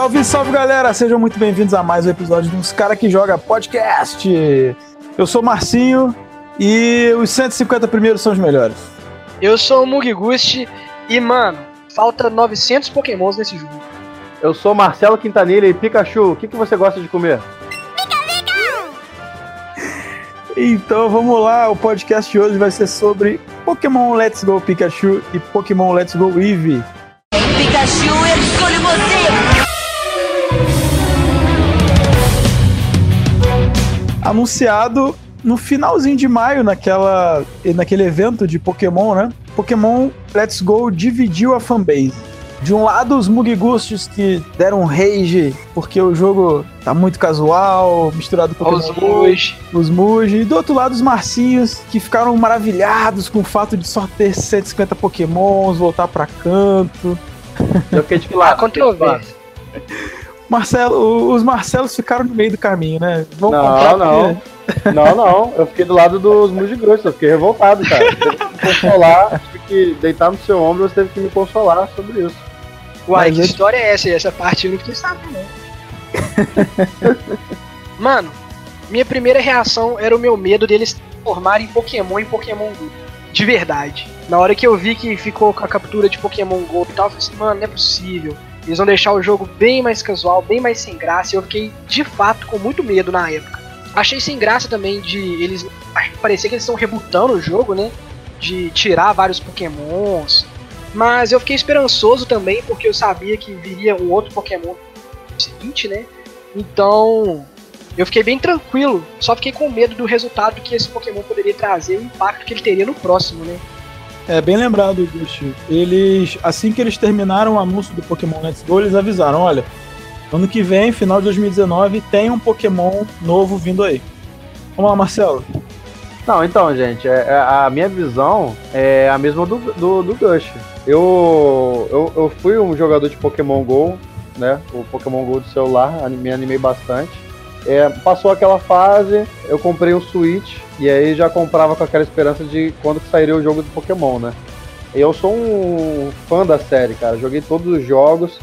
Salve, salve galera! Sejam muito bem-vindos a mais um episódio de Uns Cara que Joga Podcast. Eu sou o Marcinho e os 150 primeiros são os melhores. Eu sou o Mugigusti e, mano, falta 900 pokémons nesse jogo. Eu sou Marcelo Quintanilha e Pikachu, o que, que você gosta de comer? Então vamos lá, o podcast de hoje vai ser sobre Pokémon Let's Go Pikachu e Pokémon Let's Go Eevee. Pikachu, eu escolho você! Anunciado no finalzinho de maio, naquela, naquele evento de Pokémon, né? Pokémon Let's Go dividiu a fanbase. De um lado, os Mugigustos que deram rage porque o jogo tá muito casual, misturado com Os Muj. os Muji. E do outro lado, os Marcinhos que ficaram maravilhados com o fato de só ter 150 Pokémons, voltar pra canto. Eu fiquei tipo Há lá. controvérsia. Marcelo, os Marcelos ficaram no meio do caminho, né? Vão Não, comprar não. porque- Não, não, eu fiquei do lado dos Mugigrossos, eu fiquei revoltado, cara. Eu Teve que me consolar, tive que deitar no seu ombro, você teve que me consolar sobre isso. Uai, Mas que história é essa? Essa parte eu não fiquei sabendo, não. Mano, minha primeira reação era o meu medo deles transformarem Pokémon em Pokémon Go. De verdade. Na hora que eu vi que ficou com a captura de Pokémon Go e tal, eu falei assim, mano, não é possível. Eles vão deixar o jogo bem mais casual, bem mais sem graça. E eu fiquei, de fato, com muito medo na época. Achei sem graça também de eles. Parecia que eles estão rebutando o jogo, né? De tirar vários Pokémons. Mas eu fiquei esperançoso também, porque eu sabia que viria um outro Pokémon seguinte, né? Então. Eu fiquei bem tranquilo, só fiquei com medo do resultado que esse Pokémon poderia trazer o impacto que ele teria no próximo, né? É bem lembrado, Gusti. Eles, assim que eles terminaram o anúncio do Pokémon Let's Go, eles avisaram: olha, ano que vem, final de 2019, tem um Pokémon novo vindo aí. Vamos lá, Marcelo. Não, então, gente, é- é- a minha visão é a mesma do, do, do Gush. Eu, eu, eu fui um jogador de Pokémon GO, né? O Pokémon GO do celular, me animei bastante. É, passou aquela fase, eu comprei um Switch e aí já comprava com aquela esperança de quando que sairia o jogo do Pokémon, né? Eu sou um fã da série, cara. Joguei todos os jogos.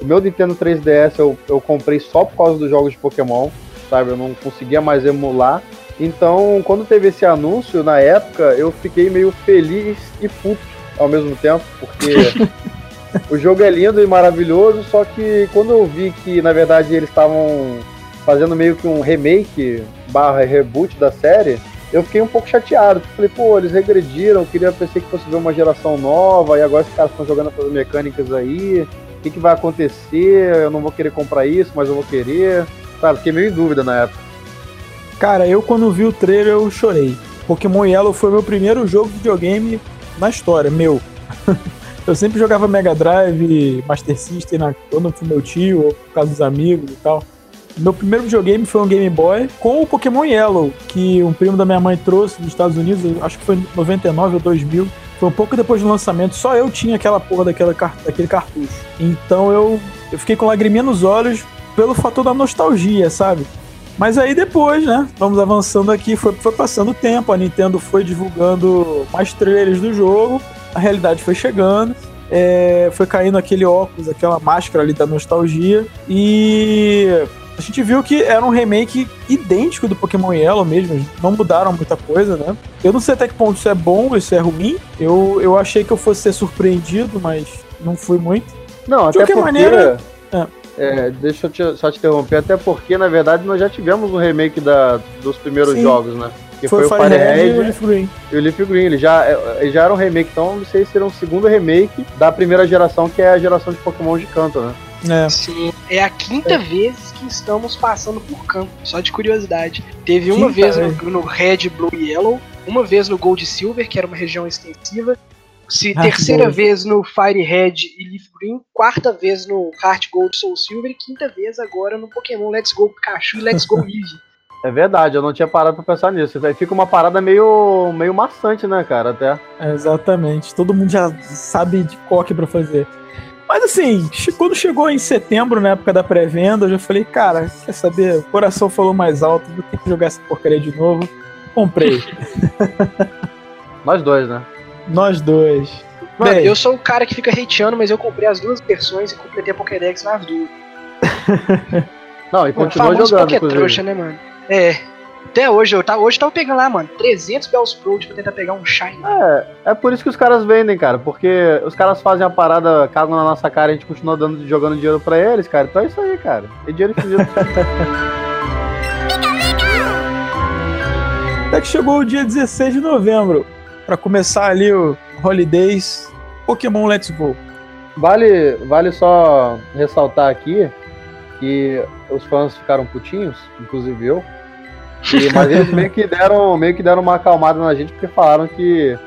O meu Nintendo 3DS eu, eu comprei só por causa dos jogos de Pokémon, sabe? Eu não conseguia mais emular. Então, quando teve esse anúncio, na época, eu fiquei meio feliz e puto ao mesmo tempo, porque o jogo é lindo e maravilhoso, só que quando eu vi que, na verdade, eles estavam fazendo meio que um remake barra reboot da série, eu fiquei um pouco chateado. Falei, pô, eles regrediram, queria pensei que fosse ver uma geração nova, e agora os caras estão jogando essas mecânicas aí. O que, que vai acontecer? Eu não vou querer comprar isso, mas eu vou querer. Sabe, fiquei meio em dúvida na época. Cara, eu quando vi o trailer eu chorei. Pokémon Yellow foi meu primeiro jogo de videogame na história, meu. eu sempre jogava Mega Drive, Master System, na, quando fui meu tio, ou por causa dos amigos e tal. Meu primeiro videogame foi um Game Boy com o Pokémon Yellow, que um primo da minha mãe trouxe dos Estados Unidos, acho que foi em 99 ou 2000. Foi um pouco depois do lançamento, só eu tinha aquela porra daquela, daquele cartucho. Então eu, eu fiquei com lagriminha nos olhos pelo fator da nostalgia, sabe? Mas aí depois, né? Vamos avançando aqui, foi, foi passando o tempo, a Nintendo foi divulgando mais trailers do jogo, a realidade foi chegando, é, foi caindo aquele óculos, aquela máscara ali da nostalgia, e a gente viu que era um remake idêntico do Pokémon Yellow mesmo, não mudaram muita coisa, né? Eu não sei até que ponto isso é bom, isso é ruim, eu, eu achei que eu fosse ser surpreendido, mas não fui muito. Não, De até qualquer porque. maneira- é, deixa eu te- só te interromper, até porque, na verdade, nós já tivemos um remake da, dos primeiros Sim. jogos, né? Que foi, foi, o Fire Red e o Leaf Green. e o Leaf Green. Ele já, é, ele já era um remake, então não sei se será um segundo remake da primeira geração, que é a geração de Pokémon de canto, né? É. Sim, é a quinta vez que estamos passando por campo, só de curiosidade. Teve uma Quinta vez vez. no, no Red, Blue e Yellow, uma vez no Gold e Silver, que era uma região extensiva, se, Ah, terceira Gold. vez no Fire Red e Leaf Green, quarta vez no Heart Gold Soul Silver e quinta vez agora no Pokémon Let's Go Pikachu e Let's Go Eevee. É verdade, eu não tinha parado pra pensar nisso. Aí fica uma parada meio, meio maçante, né, cara? Até. É, Exatamente. Todo mundo já sabe de coque pra fazer. Mas assim, quando chegou em setembro, na época da pré-venda, eu já falei, cara, quer saber? O coração falou mais alto, vou ter que jogar essa porcaria de novo. Comprei. Nós dois, né? Nós dois. Mano, Bem. eu sou o cara que fica hateando, mas eu comprei as duas versões e completei a Pokédex nas duas. Não, e continua famoso jogando, trouxa, né, mano? É. Até hoje, eu, tá, hoje eu tava pegando lá, mano, 300 Bells Pro pra tentar pegar um Shine. É, é por isso que os caras vendem, cara. Porque os caras fazem a parada, cagam na nossa cara e a gente continua dando, jogando dinheiro pra eles, cara. Então é isso aí, cara. É dinheiro infinito. Até que chegou o dia 16 de novembro, pra começar ali o Holidays Pokémon Let's Go. vale, vale só ressaltar aqui que os fãs ficaram putinhos, inclusive eu. E- mas eles meio que deram, meio que deram uma acalmada na gente porque falaram que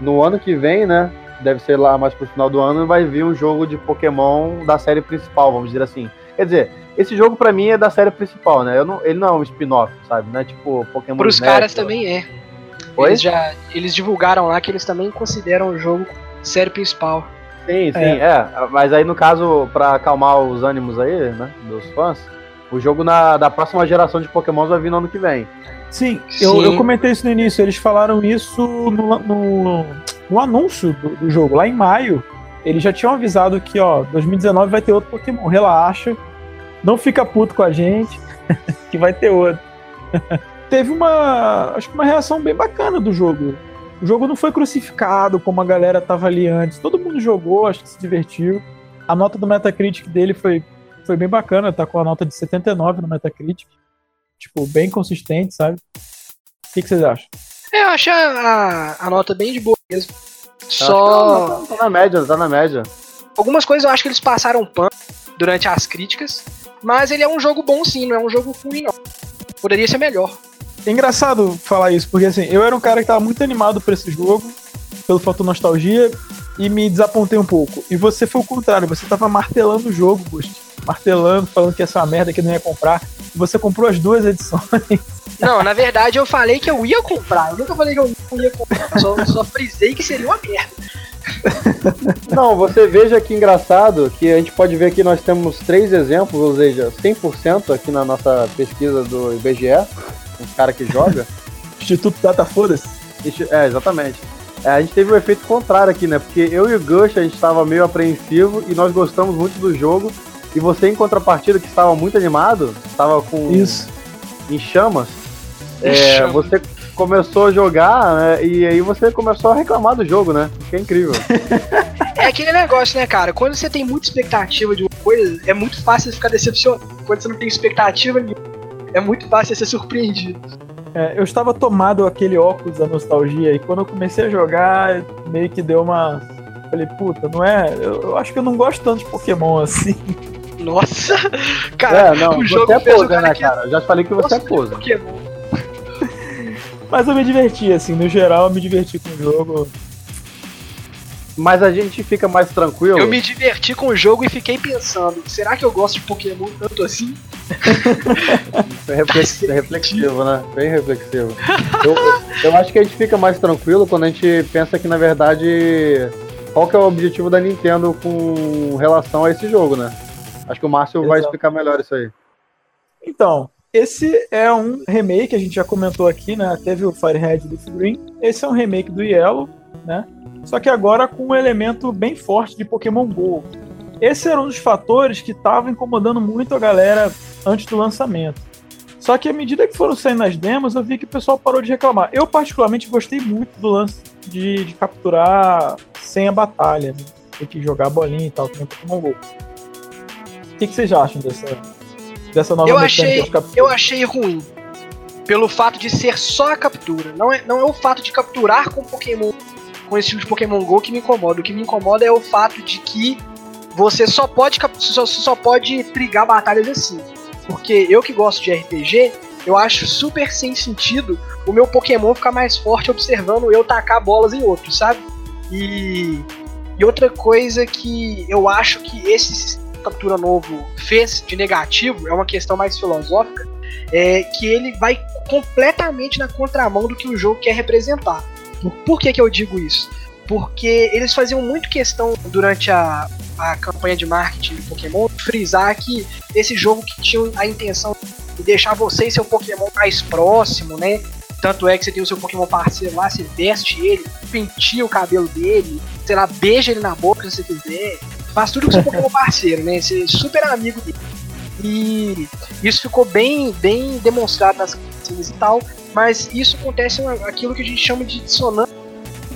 no ano que vem, né? Deve ser lá mais pro final do ano, vai vir um jogo de Pokémon da série principal, vamos dizer assim. Quer dizer, esse jogo pra mim é da série principal, né? Eu não, ele não é um spin-off, sabe? Não é tipo Pokémon Pros Snap, caras também é. Oi? Eles já. Eles divulgaram lá que eles também consideram o jogo série principal. Sim, sim, é. Mas aí, no caso, pra acalmar os ânimos aí, né, dos fãs, o jogo na, da próxima geração de Pokémon vai vir no ano que vem. Sim, eu, Sim. eu comentei isso no início, eles falaram isso no, no, no anúncio do, do jogo, lá em maio. Eles já tinham avisado que, ó, 2019 vai ter outro Pokémon, relaxa, não fica puto com a gente, que vai ter outro. Teve uma, acho que uma reação bem bacana do jogo. O jogo não foi crucificado como a galera tava ali antes. Todo mundo jogou, acho que se divertiu. A nota do Metacritic dele foi, foi bem bacana, tá com a nota de 79 no Metacritic. Tipo, bem consistente, sabe? O que, que vocês acham? É, eu achei a, a, a nota bem de boa mesmo. Eu Só. acho que Tá, tá na média, tá na média. Algumas coisas eu acho que eles passaram pano durante as críticas. Mas ele é um jogo bom sim, não é um jogo ruim não. Poderia ser melhor. É engraçado falar isso, porque assim, eu era um cara que tava muito animado por esse jogo, pelo fator nostalgia, e me desapontei um pouco. E você foi o contrário, você tava martelando o jogo, Gust. Martelando, falando que essa é uma merda que não ia comprar. E você comprou as duas edições. Não, na verdade eu falei que eu ia comprar. Eu nunca falei que eu não ia comprar. Eu Só, só frisei que seria uma merda. Não, você veja que engraçado que a gente pode ver que nós temos três exemplos, ou seja, 100% aqui na nossa pesquisa do IBGE, um cara que joga. Instituto Data Foda-se. Isso- É, exatamente. É, a gente teve um efeito contrário aqui, né? Porque eu e o Gush, a gente estava meio apreensivo e nós gostamos muito do jogo. E você, em contrapartida, que estava muito animado, estava com Isso. em chamas, Em é, você começou a jogar né, e aí você começou a reclamar do jogo, né? Que é incrível. É aquele negócio, né, cara? Quando você tem muita expectativa de uma coisa, é muito fácil você ficar decepcionado. Quando você não tem expectativa nenhuma, é muito fácil você ser surpreendido. É, eu estava tomado aquele óculos da nostalgia, e quando eu comecei a jogar, meio que deu uma. Falei, puta, não é. Eu, eu acho que eu não gosto tanto de Pokémon assim. Nossa! Cara, é, não, o jogo você é poser, cara né, que cara? Eu já falei que você é gosta de poser. Pokémon. Mas eu me diverti, assim, no geral eu me diverti com o jogo. Mas a gente fica mais tranquilo. Eu me diverti com o jogo e fiquei pensando, será que eu gosto de Pokémon tanto assim? É reflex- é reflexivo, né? Bem reflexivo. Eu, eu acho que a gente fica mais tranquilo quando a gente pensa que, na verdade, qual que é o objetivo da Nintendo com relação a esse jogo, né? Acho que o Márcio vai Exato. explicar melhor isso aí. Então, esse é um remake, a gente já comentou aqui, né? Teve o Firehead Leaf Green. Esse é um remake do Yellow, né? Só que agora com um elemento bem forte de Pokémon GO. Esse era um dos fatores que estava incomodando muito a galera antes do lançamento. Só que à medida que foram saindo as demos, eu vi que o pessoal parou de reclamar. Eu, particularmente, gostei muito do lance de, de capturar sem a batalha. Né? Tem que jogar bolinha e tal, que nem Pokémon GO. O que, que vocês acham dessa, dessa nova Eu achei, de captura? eu achei ruim. Pelo fato de ser só a captura. Não é, não é o fato de capturar com Pokémon, com esse tipo de Pokémon GO que me incomoda. O que me incomoda é o fato de que você só pode, só, pode trigar batalhas assim. Porque eu que gosto de RPG, eu acho super sem sentido o meu Pokémon ficar mais forte observando eu tacar bolas em outros, sabe? E, e outra coisa que eu acho que esse sistema de captura novo fez de negativo, é uma questão mais filosófica, é que ele vai completamente na contramão do que o jogo quer representar. Por que, que eu digo isso? Porque eles faziam muito questão durante a, a campanha de marketing de Pokémon frisar que esse jogo que tinha a intenção de deixar você e seu Pokémon mais próximo, né? Tanto é que você tem o seu Pokémon parceiro lá, você veste ele, penteia o cabelo dele, sei lá, beija ele na boca se você quiser. Faz tudo com o seu Pokémon parceiro, né? Ser super amigo dele. E isso ficou bem, bem demonstrado nas cutscenes e tal, mas isso acontece aquilo que a gente chama de dissonância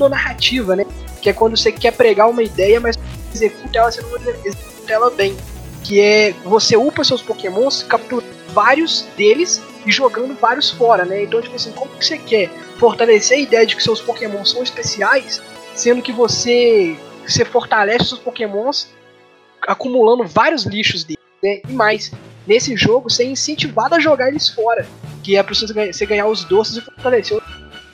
narrativa, né? Que é quando você quer pregar uma ideia, mas executa ela, você não executa ela bem. Que é você upa seus pokémons, captura vários deles e jogando vários fora, né? Então, tipo assim, como que você quer fortalecer a ideia de que seus pokémons são especiais, sendo que você, você fortalece seus pokémons acumulando vários lixos deles, né? E mais, nesse jogo, você é incentivado a jogar eles fora, que é preciso você ganhar os doces e fortalecer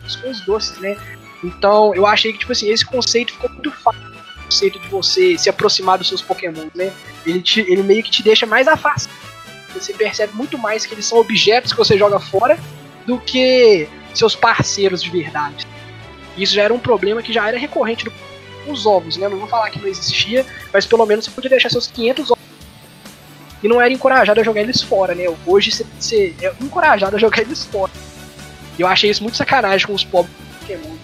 os, os doces, né? Então, eu achei que, tipo assim, esse conceito ficou muito fácil. Conceito de você se aproximar dos seus Pokémon, né? Ele, te, ele meio que te deixa mais afastado. Você percebe muito mais que eles são objetos que você joga fora do que seus parceiros de verdade. Isso já era um problema que já era recorrente dos ovos, né? Não vou falar que não existia, mas pelo menos você podia deixar seus 500 ovos e não era encorajado a jogar eles fora, né? Hoje você, você é encorajado a jogar eles fora. E eu achei isso muito sacanagem com os pobres Pokémon.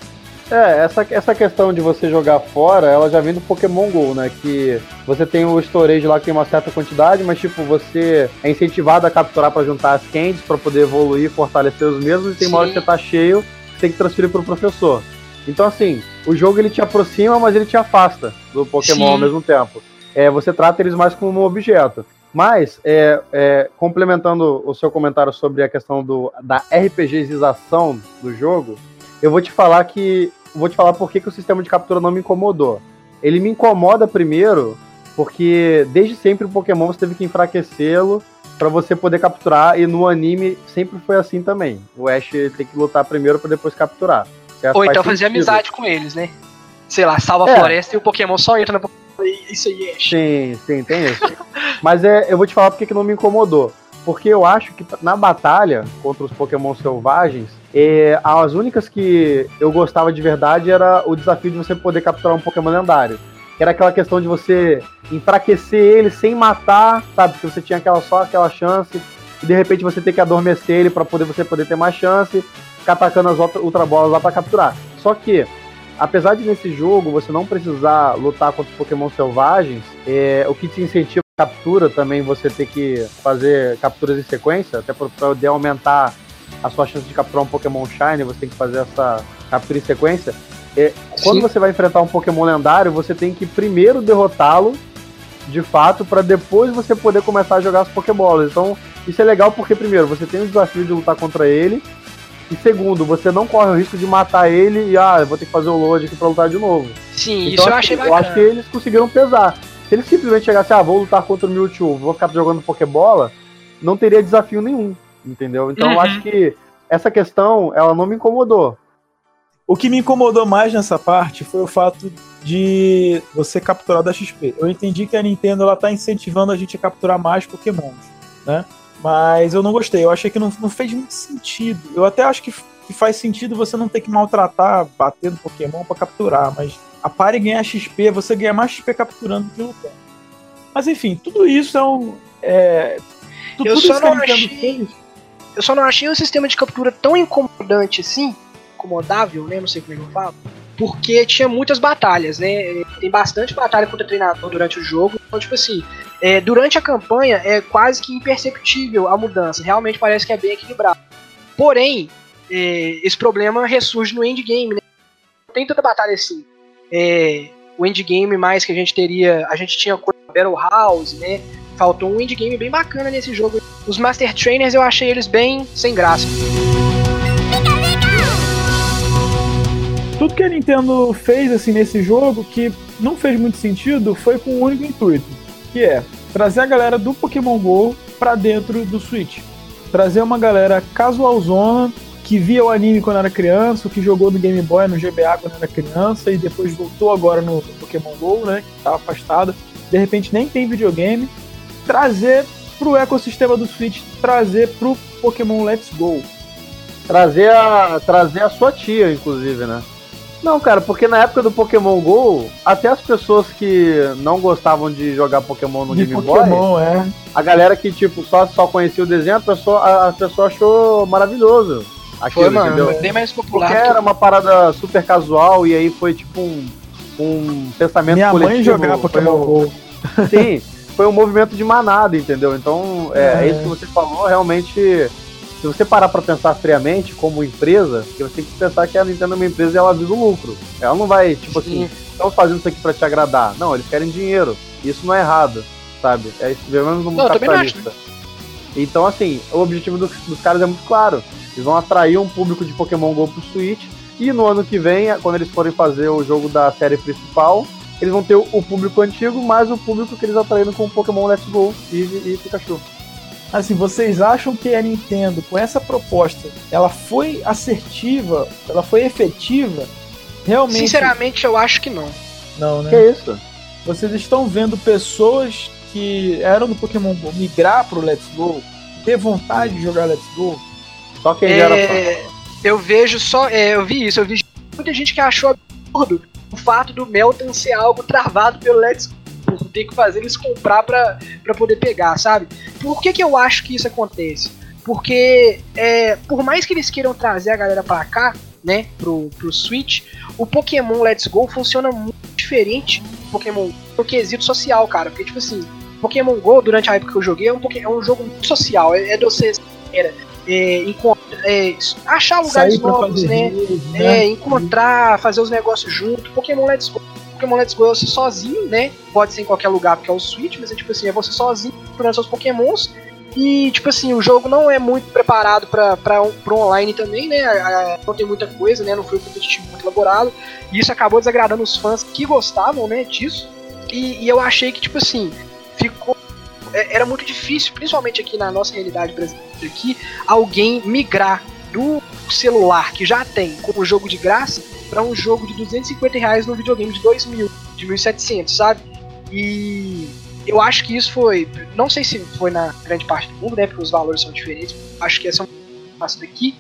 É, essa, essa questão de você jogar fora, ela já vem do Pokémon GO, né? Que você tem o storage lá que tem uma certa quantidade, mas tipo, você é incentivado a capturar para juntar as candies para poder evoluir, fortalecer os mesmos, e tem Sim. uma hora que você tá cheio, você tem que transferir pro professor. Então assim, o jogo ele te aproxima, mas ele te afasta do Pokémon Sim. ao mesmo tempo. É, você trata eles mais como um objeto. Mas, é, é, complementando o seu comentário sobre a questão do, da RPGização do jogo, eu vou te falar que vou te falar por que, que o sistema de captura não me incomodou. Ele me incomoda primeiro porque desde sempre o Pokémon você teve que enfraquecê-lo para você poder capturar e no anime sempre foi assim também. O Ash tem que lutar primeiro para depois capturar. Certo? Ou então fazer amizade com eles, né? Sei lá, salva é. a floresta e o Pokémon só entra na isso aí, Ash. Sim, sim, tem isso. Mas é, eu vou te falar porque que não me incomodou. Porque eu acho que na batalha contra os Pokémon selvagens, é, as únicas que eu gostava de verdade era o desafio de você poder capturar um Pokémon lendário. Que era aquela questão de você enfraquecer ele sem matar, sabe? Que você tinha aquela, só aquela chance. E de repente você ter que adormecer ele para poder você poder ter mais chance. Ficar atacando as Ultra Bolas lá para capturar. Só que apesar de nesse jogo você não precisar lutar contra Pokémon selvagens, é, o que te incentiva a captura também você ter que fazer capturas em sequência, até para poder aumentar a sua chance de capturar um Pokémon Shine, você tem que fazer essa captura em sequência. É, quando você vai enfrentar um Pokémon lendário, você tem que primeiro derrotá-lo de fato, para depois você poder começar a jogar as Pokébolas. Então, isso é legal porque, primeiro, você tem o desafio de lutar contra ele, e segundo, você não corre o risco de matar ele e, ah, vou ter que fazer o load aqui pra lutar de novo. Sim, então, isso eu achei Eu acho que eles conseguiram pesar. Se eles simplesmente chegassem, ah, vou lutar contra o Mewtwo, vou ficar jogando Pokébola, não teria desafio nenhum, entendeu? Então uhum. eu acho que essa questão, ela não me incomodou. O que me incomodou mais nessa parte foi o fato de você capturar da XP. Eu entendi que a Nintendo ela tá incentivando a gente a capturar mais Pokémons, né? Mas eu não gostei, eu achei que não, não fez muito sentido. Eu até acho que, que faz sentido você não ter que maltratar batendo Pokémon para capturar, mas a pare ganhar XP, você ganha mais XP capturando do que lutando. Mas enfim, tudo isso é um. É, tudo, eu tudo só não achei, fez. Eu só não achei o sistema de captura tão incomodante assim, incomodável, né? Não sei como é que eu falo porque tinha muitas batalhas, né? Tem bastante batalha contra treinador durante o jogo. Então, tipo assim, é, durante a campanha é quase que imperceptível a mudança. Realmente parece que é bem equilibrado. Porém, é, esse problema ressurge no endgame, né? Não tem tanta batalha assim. É, o endgame mais que a gente teria. A gente tinha Battle House, né? Faltou um endgame bem bacana nesse jogo. Os Master Trainers eu achei eles bem sem graça. tudo que a Nintendo fez assim nesse jogo que não fez muito sentido foi com um único intuito, que é trazer a galera do Pokémon Go para dentro do Switch. Trazer uma galera casualzona que via o anime quando era criança, que jogou no Game Boy, no GBA quando era criança e depois voltou agora no Pokémon Go, né, que estava afastada. De repente nem tem videogame. Trazer pro ecossistema do Switch, trazer pro Pokémon Let's Go. Trazer a, trazer a sua tia, inclusive, né? Não, cara, porque na época do Pokémon GO, até as pessoas que não gostavam de jogar Pokémon no de Game Pokémon, Boy, é. a galera que, tipo, só, só conhecia o desenho, a pessoa, a, pessoa achou maravilhoso. Aquilo, foi, mano, entendeu? bem mais popular. Porque era uma parada super casual e aí foi, tipo, um, um pensamento Minha coletivo. Minha mãe jogava Pokémon GO. Sim, foi um movimento de manada, entendeu? Então, é, é. isso que você falou, realmente, se você parar para pensar friamente como empresa, você tem que pensar que a Nintendo é uma empresa e ela visa o lucro. Ela não vai, tipo Sim. assim, estamos fazendo isso aqui para te agradar. Não, eles querem dinheiro. Isso não é errado, sabe? É isso, pelo menos no mundo capitalista. Então, assim, o objetivo dos, dos caras é muito claro. Eles vão atrair um público de Pokémon GO pro Switch. E no ano que vem, quando eles forem fazer o jogo da série principal, eles vão ter o público antigo mais o público que eles atraíram com o Pokémon Let's Go e, e Pikachu. Assim, vocês acham que a Nintendo, com essa proposta, ela foi assertiva, ela foi efetiva? Realmente. Sinceramente, eu acho que não. Não, né? Que é isso? Vocês estão vendo pessoas que eram do Pokémon Go migrar pro Let's Go, ter vontade de jogar Let's Go? Só quem é, era Eu vejo só. É, eu vi isso, eu vi muita gente que achou absurdo o fato do Melton ser algo travado pelo Let's Go. Por ter que fazer eles comprar pra, pra poder pegar, sabe? Por que, que eu acho que isso acontece? Porque, é, por mais que eles queiram trazer a galera pra cá, né, pro, pro Switch, o Pokémon Let's Go funciona muito diferente do Pokémon no quesito social, cara. Porque, tipo assim, Pokémon GO, durante a época que eu joguei, é um, é um jogo muito social. É, é de você era, é, é, achar lugares novos, né? Rede, né? É, encontrar, fazer os negócios junto. Pokémon Let's Go. Pokémon Let's Go é você sozinho, né? Pode ser em qualquer lugar, porque é o Switch, mas é tipo assim, é você sozinho, procurando seus Pokémons. E, tipo assim, o jogo não é muito preparado para pro online também, né? Não tem muita coisa, né? Não foi um competitivo muito elaborado. E isso acabou desagradando os fãs que gostavam, né, disso. E, e eu achei que, tipo assim, ficou é, era muito difícil, principalmente aqui na nossa realidade brasileira, aqui, alguém migrar do celular que já tem como jogo de graça para um jogo de 250 reais no videogame de 2 mil, de 1.700, sabe? E eu acho que isso foi, não sei se foi na grande parte do mundo, né? Porque os valores são diferentes. Acho que essa é uma daqui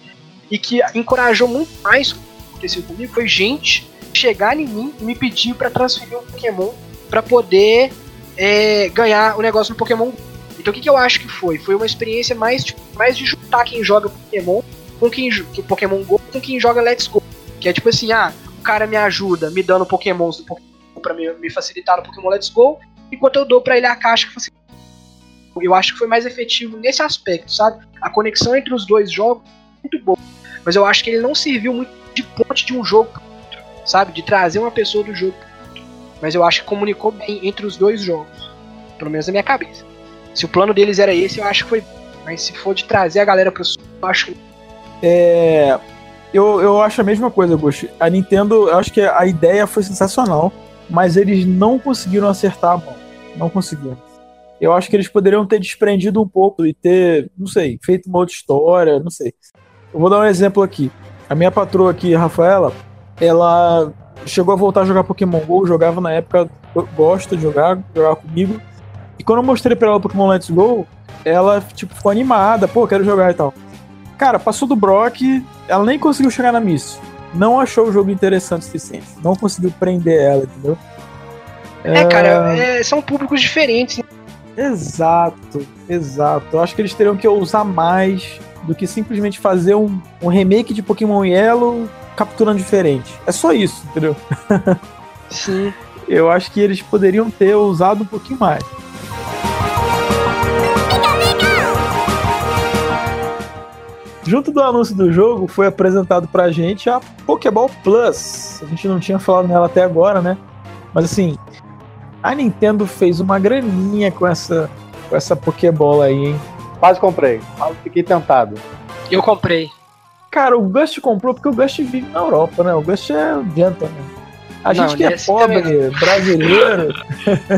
e que encorajou muito mais o que aconteceu comigo foi gente chegar em mim e me pedir para transferir um Pokémon para poder é, ganhar o negócio no Pokémon. Então o que, que eu acho que foi? Foi uma experiência mais, tipo, mais de juntar quem joga Pokémon com quem que Pokémon Go com quem joga Let's Go. Que é tipo assim, ah, o cara me ajuda me dando Pokémons do Pokémon pra me, me facilitar no Pokémon Let's Go, enquanto eu dou para ele a caixa que facilita. Eu acho que foi mais efetivo nesse aspecto, sabe? A conexão entre os dois jogos é muito boa. Mas eu acho que ele não serviu muito de ponte de um jogo sabe? De trazer uma pessoa do jogo mas eu acho que comunicou bem entre os dois jogos. Pelo menos na minha cabeça. Se o plano deles era esse, eu acho que foi. Mas se for de trazer a galera pro sul, eu acho que. É. Eu, eu acho a mesma coisa, Bush. A Nintendo, eu acho que a ideia foi sensacional, mas eles não conseguiram acertar a mão. Não conseguiram. Eu acho que eles poderiam ter desprendido um pouco e ter, não sei, feito uma outra história, não sei. Eu vou dar um exemplo aqui. A minha patroa aqui, Rafaela, ela chegou a voltar a jogar Pokémon GO, jogava na época, gosta de jogar, jogar comigo. E quando eu mostrei pra ela o Pokémon Let's Go, ela, tipo, ficou animada, pô, quero jogar e tal. Cara, passou do Brock, ela nem conseguiu chegar na Miss. Não achou o jogo interessante o suficiente. Não conseguiu prender ela, entendeu? É, é... cara, é, são públicos diferentes. Né? Exato, exato. Eu acho que eles teriam que usar mais do que simplesmente fazer um, um remake de Pokémon Yellow capturando diferente. É só isso, entendeu? Sim. Eu acho que eles poderiam ter usado um pouquinho mais. Junto do anúncio do jogo, foi apresentado pra gente a Pokéball Plus. A gente não tinha falado nela até agora, né? Mas assim, a Nintendo fez uma graninha com essa, com essa Pokébola aí, hein? Quase comprei. Quase fiquei tentado. Eu comprei. Cara, o Gust comprou porque o Gust vive na Europa, né? O Gust é um gentleman. A gente que é pobre, também. brasileiro,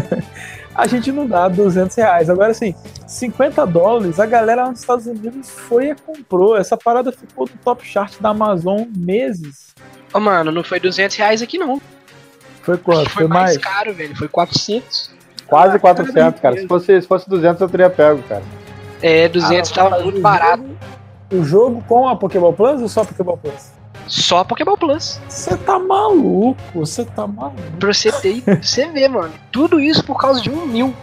a gente não dá 200 reais. Agora, assim, 50 dólares, a galera nos Estados Unidos foi e comprou. Essa parada ficou no top chart da Amazon meses. Ô, oh, mano, não foi 200 reais aqui, não. Foi quanto? Foi, foi mais? mais caro, velho. Foi 400. Quase 400, cara. Se fosse, se fosse 200, eu teria pego, cara. É, 200 ah, tava muito barato o jogo com a Pokéball Plus ou só Pokéball Plus? Só a Pokéball Plus. Você tá maluco, você tá maluco. Pra você ter, você vê, mano. Tudo isso por causa de um mil.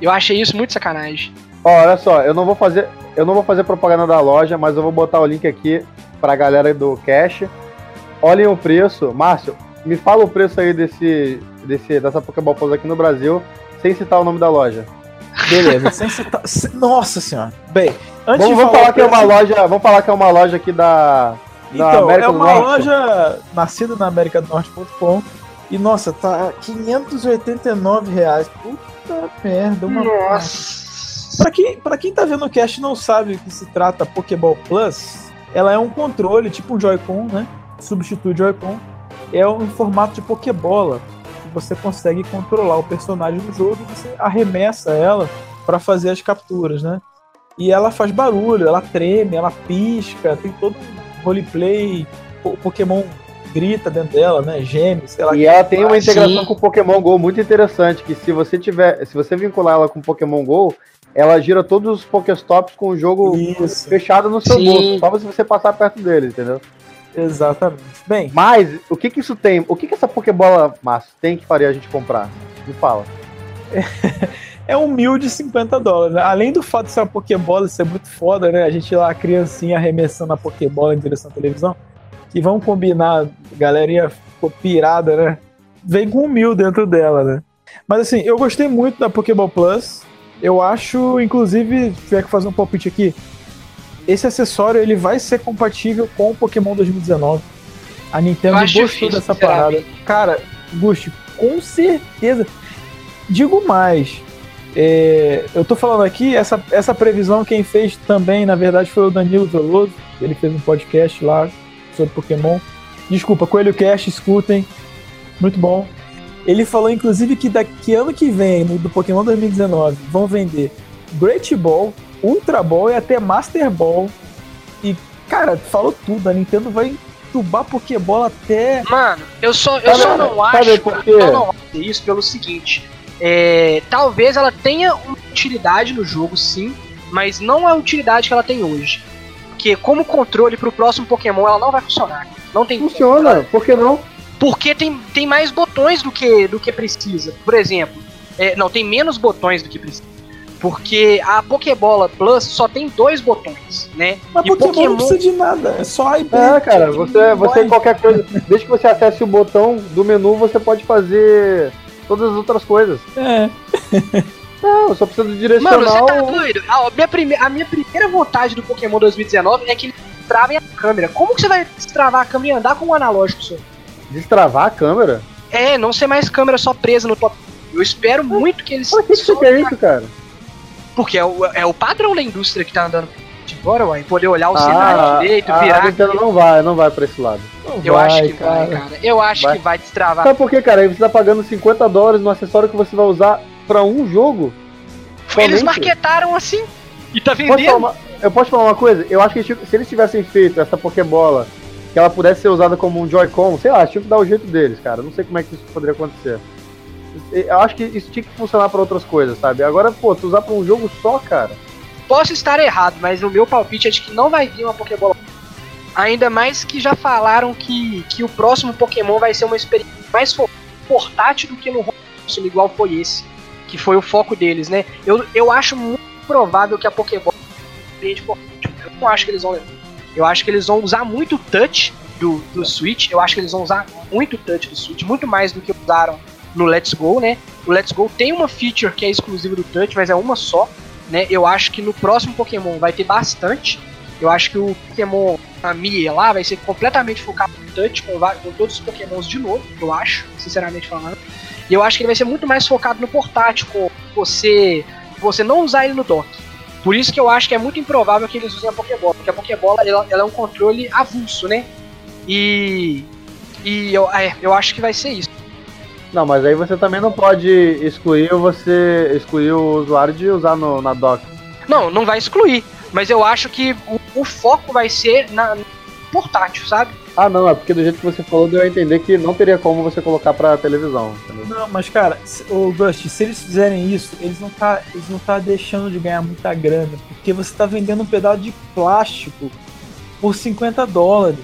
Eu achei isso muito sacanagem. Ó, olha só, eu não vou fazer. Eu não vou fazer propaganda da loja, mas eu vou botar o link aqui pra galera do Cash. Olhem o preço. Márcio, me fala o preço aí desse, desse, dessa Pokéball Plus aqui no Brasil, sem citar o nome da loja. Beleza, sem citar. se- Nossa senhora. Bem, antes Vamos, de vamos falar que é uma loja. Vamos falar que é uma loja aqui da. da Então, América é do uma Norte. loja nascida na América do Norte.com. E nossa, tá 589 reais. Puta merda, uma Nossa. Pra quem, pra quem tá vendo o cast e não sabe o que se trata Pokéball Plus, ela é um controle, tipo um Joy-Con, né? Substitui o Joy-Con. É um formato de Pokébola. Você consegue controlar o personagem do jogo e você arremessa ela pra fazer as capturas, né? E ela faz barulho, ela treme, ela pisca, tem todo um roleplay. O Pokémon grita dentro dela, né? Geme, sei lá. E ela tem uma integração sim. com o Pokémon GO muito interessante, que se você tiver, se você vincular ela com o Pokémon GO, ela gira todos os Pokéstops com o jogo Isso, fechado no seu Sim. bolso, só se você passar perto dele, entendeu? Exatamente. Bem, Mas, o que que isso tem? O que que essa Pokébola Márcio, tem que faria a gente comprar? Me fala. é um mil de 50 dólares. né? Além do fato de ser uma Pokébola ser muito foda, né? A gente lá, a criancinha arremessando a Pokébola em direção à televisão. Que vamos combinar, galerinha ficou pirada, né? Vem com um mil dentro dela, né? Mas assim, eu gostei muito da Pokéball Plus. Eu acho, inclusive, se tiver que fazer um palpite aqui, esse acessório ele vai ser compatível com o Pokémon 2019. A Nintendo gostou difícil, dessa parada. Cara, Gusti, com certeza. Digo mais. é, eu tô falando aqui, essa, essa previsão quem fez também, na verdade, foi o Danilo Veloso. Ele fez um podcast lá sobre Pokémon. Desculpa, Coelho Cast, escutem. Muito bom. Ele falou, inclusive, que daqui ano que vem, do Pokémon 2019, vão vender Great Ball, Ultra Ball e até Master Ball. E, cara, falou tudo. A Nintendo vai entubar Pokébola até. Mano, eu só, eu Sabe- só não acho. por quê? Eu não acho isso pelo seguinte. é, talvez ela tenha uma utilidade no jogo, sim, mas não a utilidade que ela tem hoje. Porque como controle pro próximo Pokémon ela não vai funcionar. Não tem Funciona, por que não? Porque tem, tem mais botões do que, do que precisa. Por exemplo, é, não, tem menos botões do que precisa. Porque a Pokébola Plus só tem dois botões, né? Mas E Pokémon, não precisa de nada. É só IP. É, cara, você, você qualquer coisa, desde que você acesse o botão do menu, você pode fazer todas as outras coisas. É. Não, só precisa do Mano, direcional. você tá doido? A, a minha prime- a minha primeira vontade do Pokémon 2019 é que eles travem a câmera. Como que você vai destravar a câmera e andar com um analógico só? Destravar a câmera? É, não ser mais câmera só presa no top. Eu espero muito que eles. Pra que, que você quer isso, cara? Porque é o, é o padrão da indústria que tá andando agora, uai. Poder olhar o cenário direito, a, a virar. Nintendo não vai, não vai pra esse lado. Eu acho que vai, cara. Eu acho Vai. que vai destravar. Sabe por quê, cara? Aí você tá pagando 50 dólares no acessório que você vai usar pra um jogo. Eles somente? marketaram assim. E tá Posso vendendo. uma- eu posso falar uma coisa? Eu acho que tipo, se eles tivessem feito essa Pokébola, que ela pudesse ser usada como um Joy-Con, sei lá, tinha que dar o jeito deles, cara. Não sei como é que isso poderia acontecer. Eu acho que isso tinha que funcionar pra outras coisas, sabe? Agora, pô, tu usar pra um jogo só, cara. Posso estar errado, mas o meu palpite é de que não vai vir uma Pokébola. Ainda mais que já falaram que, que o próximo Pokémon vai ser uma experiência mais portátil do que no console, igual foi esse. Que foi o foco deles, né? Eu, eu acho muito provável que a Pokébola. Eu não acho que eles vão levar. Eu acho que eles vão usar muito touch do, do Switch. Eu acho que eles vão usar muito touch do Switch, muito mais do que usaram no Let's Go, né? O Let's Go tem uma feature que é exclusiva do touch, mas é uma só né? Eu acho que no próximo Pokémon vai ter bastante. Eu acho que o Pokémon a Mia lá vai ser completamente focado no touch com, com todos os Pokémons de novo, eu acho, sinceramente falando. E eu acho que ele vai ser muito mais focado no portátil, com você você não usar ele no dock. Por isso que eu acho que é muito improvável que eles usem a Pokébola, porque a Pokébola ela, ela é um controle avulso, né? E e eu, é, eu acho que vai ser isso. Não, mas aí você também não pode excluir você excluir o usuário de usar no, na dock. Não, não vai excluir, mas eu acho que o, o foco vai ser na portátil, sabe? Ah, não, é porque do jeito que você falou deu a entender que não teria como você colocar pra televisão, entendeu? Não, mas cara, se- ô Gust, se eles fizerem isso, eles não tá, eles não tá deixando de ganhar muita grana, porque você tá vendendo um pedaço de plástico por 50 dólares.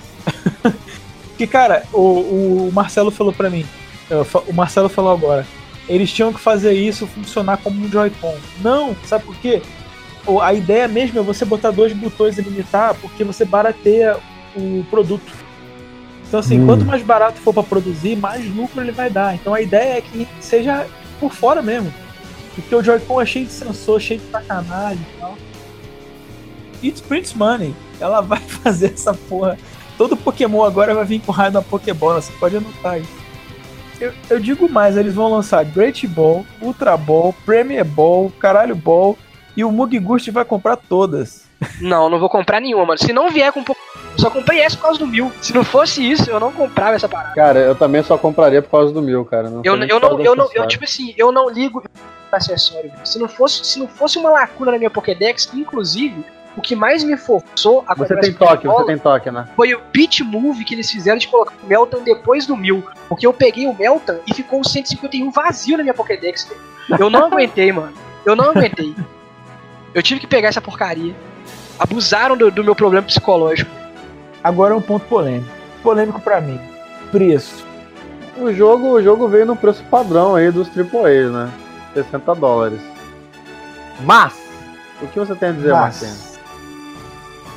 porque cara, o, o Marcelo falou pra mim, o Marcelo falou agora, eles tinham que fazer isso funcionar como um Joy-Con. Não, sabe por quê? A ideia mesmo é você botar dois botões e limitar, porque você barateia o produto. Então, assim, Hum. quanto mais barato for para produzir, mais lucro ele vai dar. Então, a ideia é que seja por fora mesmo. Porque o Joy-Con é cheio de sensor, cheio de sacanagem e tal. It's Prince Money. Ela vai fazer essa porra. Todo Pokémon agora vai vir com raio da Pokébola. Você pode anotar isso. Eu, eu digo mais, eles vão lançar Great Ball, Ultra Ball, Premier Ball, Caralho Ball e o Mugigust vai comprar todas. Não, não vou comprar nenhuma, mano. Se não vier com. Só comprei essa por causa do mil. Se não fosse isso, eu não comprava essa parada. Cara, eu também só compraria por causa do mil, cara. Não Eu, eu não, eu não, eu, tipo assim, eu não ligo acessório. Se não fosse, se não fosse uma lacuna na minha Pokédex, inclusive, o que mais me forçou a Você comprar tem toque, você tem toque, né? foi o pitch move que eles fizeram de colocar o Meltan depois do mil. Porque eu peguei o Meltan e ficou o 151 vazio na minha Pokédex. Eu não aguentei, mano. Eu não aguentei. Eu tive que pegar essa porcaria. Abusaram do, do meu problema psicológico. Agora é um ponto polêmico. Polêmico pra mim. Preço. O jogo, o jogo veio no preço padrão aí dos AAA, né? 60 dólares. Mas, o que você tem a dizer, Marcelo?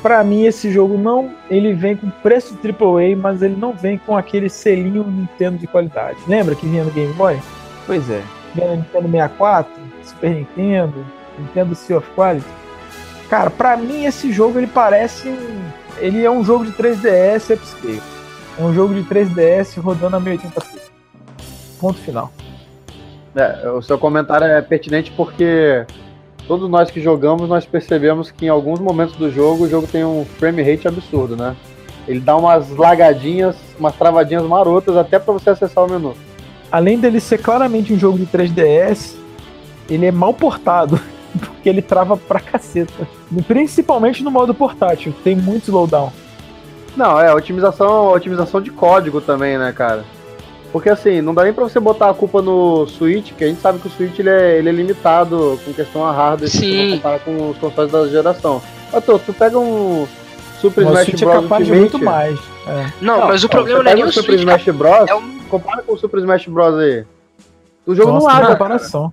Pra mim, esse jogo não. Ele vem com preço AAA, mas ele não vem com aquele selinho Nintendo de qualidade. Lembra que vinha no Game Boy? Pois é. Vinha no Nintendo 64, Super Nintendo, Nintendo Sea of Quality. Cara, pra mim, esse jogo ele parece um. Ele é um jogo de 3DS upscale. É um jogo de 3DS rodando a 1080p. Ponto final. É, o seu comentário é pertinente porque todos nós que jogamos, nós percebemos que em alguns momentos do jogo, o jogo tem um frame rate absurdo, né? Ele dá umas lagadinhas, umas travadinhas marotas até pra você acessar o menu. além dele ser claramente um jogo de 3DS, ele é mal portado, porque ele trava pra caceta. Principalmente no modo portátil, tem muito slowdown. Não, é otimização, otimização de código também, né, cara? Porque assim, não dá nem pra você botar a culpa no Switch, que a gente sabe que o Switch ele é, ele é limitado com questão a hardware se Sim. você comparar com os consoles da geração. Mas tu, tu pega um Super Smash Switch é Bros. capaz de Ultimate, muito mais. É. Não, mas o problema não é nem o Super Switch. Smash Bros. É um- Compara com o Super Smash Bros. aí. O jogo Nossa, não cara. comparação.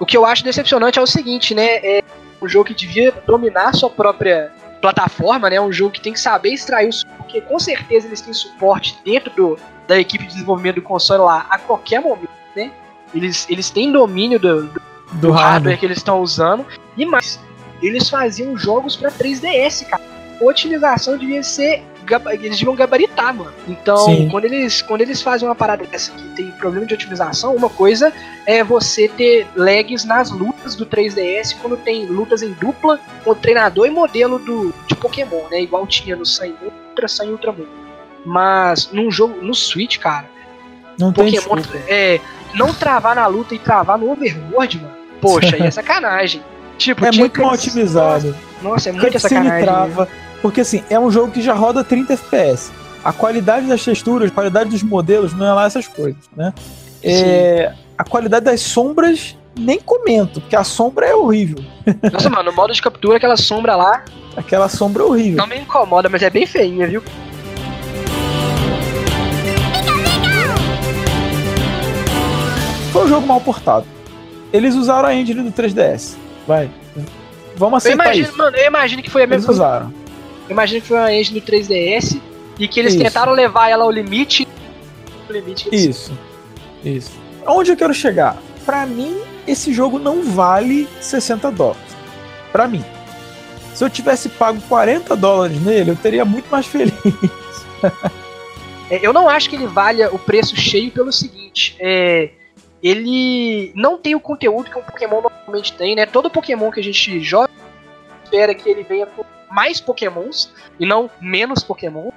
O que eu acho decepcionante é o seguinte, né? É um jogo que devia dominar sua própria plataforma, né? Um jogo que tem que saber extrair o porque com certeza eles têm suporte dentro do, da equipe de desenvolvimento do console lá a qualquer momento, né? Eles, eles têm domínio do, do Do hardware hardware. que eles estão usando e mais, eles faziam jogos pra 3DS, cara. A otimização devia ser eles deviam gabaritar, mano. Então, Sim. quando eles quando eles fazem uma parada dessa que tem problema de otimização, uma coisa é você ter lags nas lutas do 3DS quando tem lutas em dupla com treinador e modelo do de Pokémon, né? Igual tinha no Sun Ultra, Sun e Ultramoon. Mas num jogo no Switch, cara, Não tem Pokémon desculpa. é não travar na luta e travar no Overworld, mano. Poxa, aí é sacanagem. Tipo, É muito mal otimizado. Nossa, é muita sacanagem. trava. Porque assim, é um jogo que já roda 30 FPS. A qualidade das texturas, a qualidade dos modelos, não é lá essas coisas, né? É, a qualidade das sombras, nem comento, porque a sombra é horrível. Nossa, mano, no modo de captura, aquela sombra lá Aquela sombra é horrível. não me incomoda, mas é bem feinha, viu? Foi um jogo mal portado. Eles usaram a engine do 3DS. Vai. Vamos Eu aceitar imagino, isso. mano, eu imagino que foi a Eles mesma coisa. usaram. Eu imagino que foi uma engine do 3DS e que eles Isso. tentaram levar ela ao limite. O limite que eles- Isso. Isso. Onde eu quero chegar? Pra mim, esse jogo não vale 60 dólares. Pra mim. Se eu tivesse pago 40 dólares nele, eu teria muito mais feliz. É, eu não acho que ele valha o preço cheio pelo seguinte. É, ele não tem o conteúdo que um Pokémon normalmente tem, né? Todo Pokémon que a gente joga espera que ele venha com mais Pokémons e não menos Pokémon.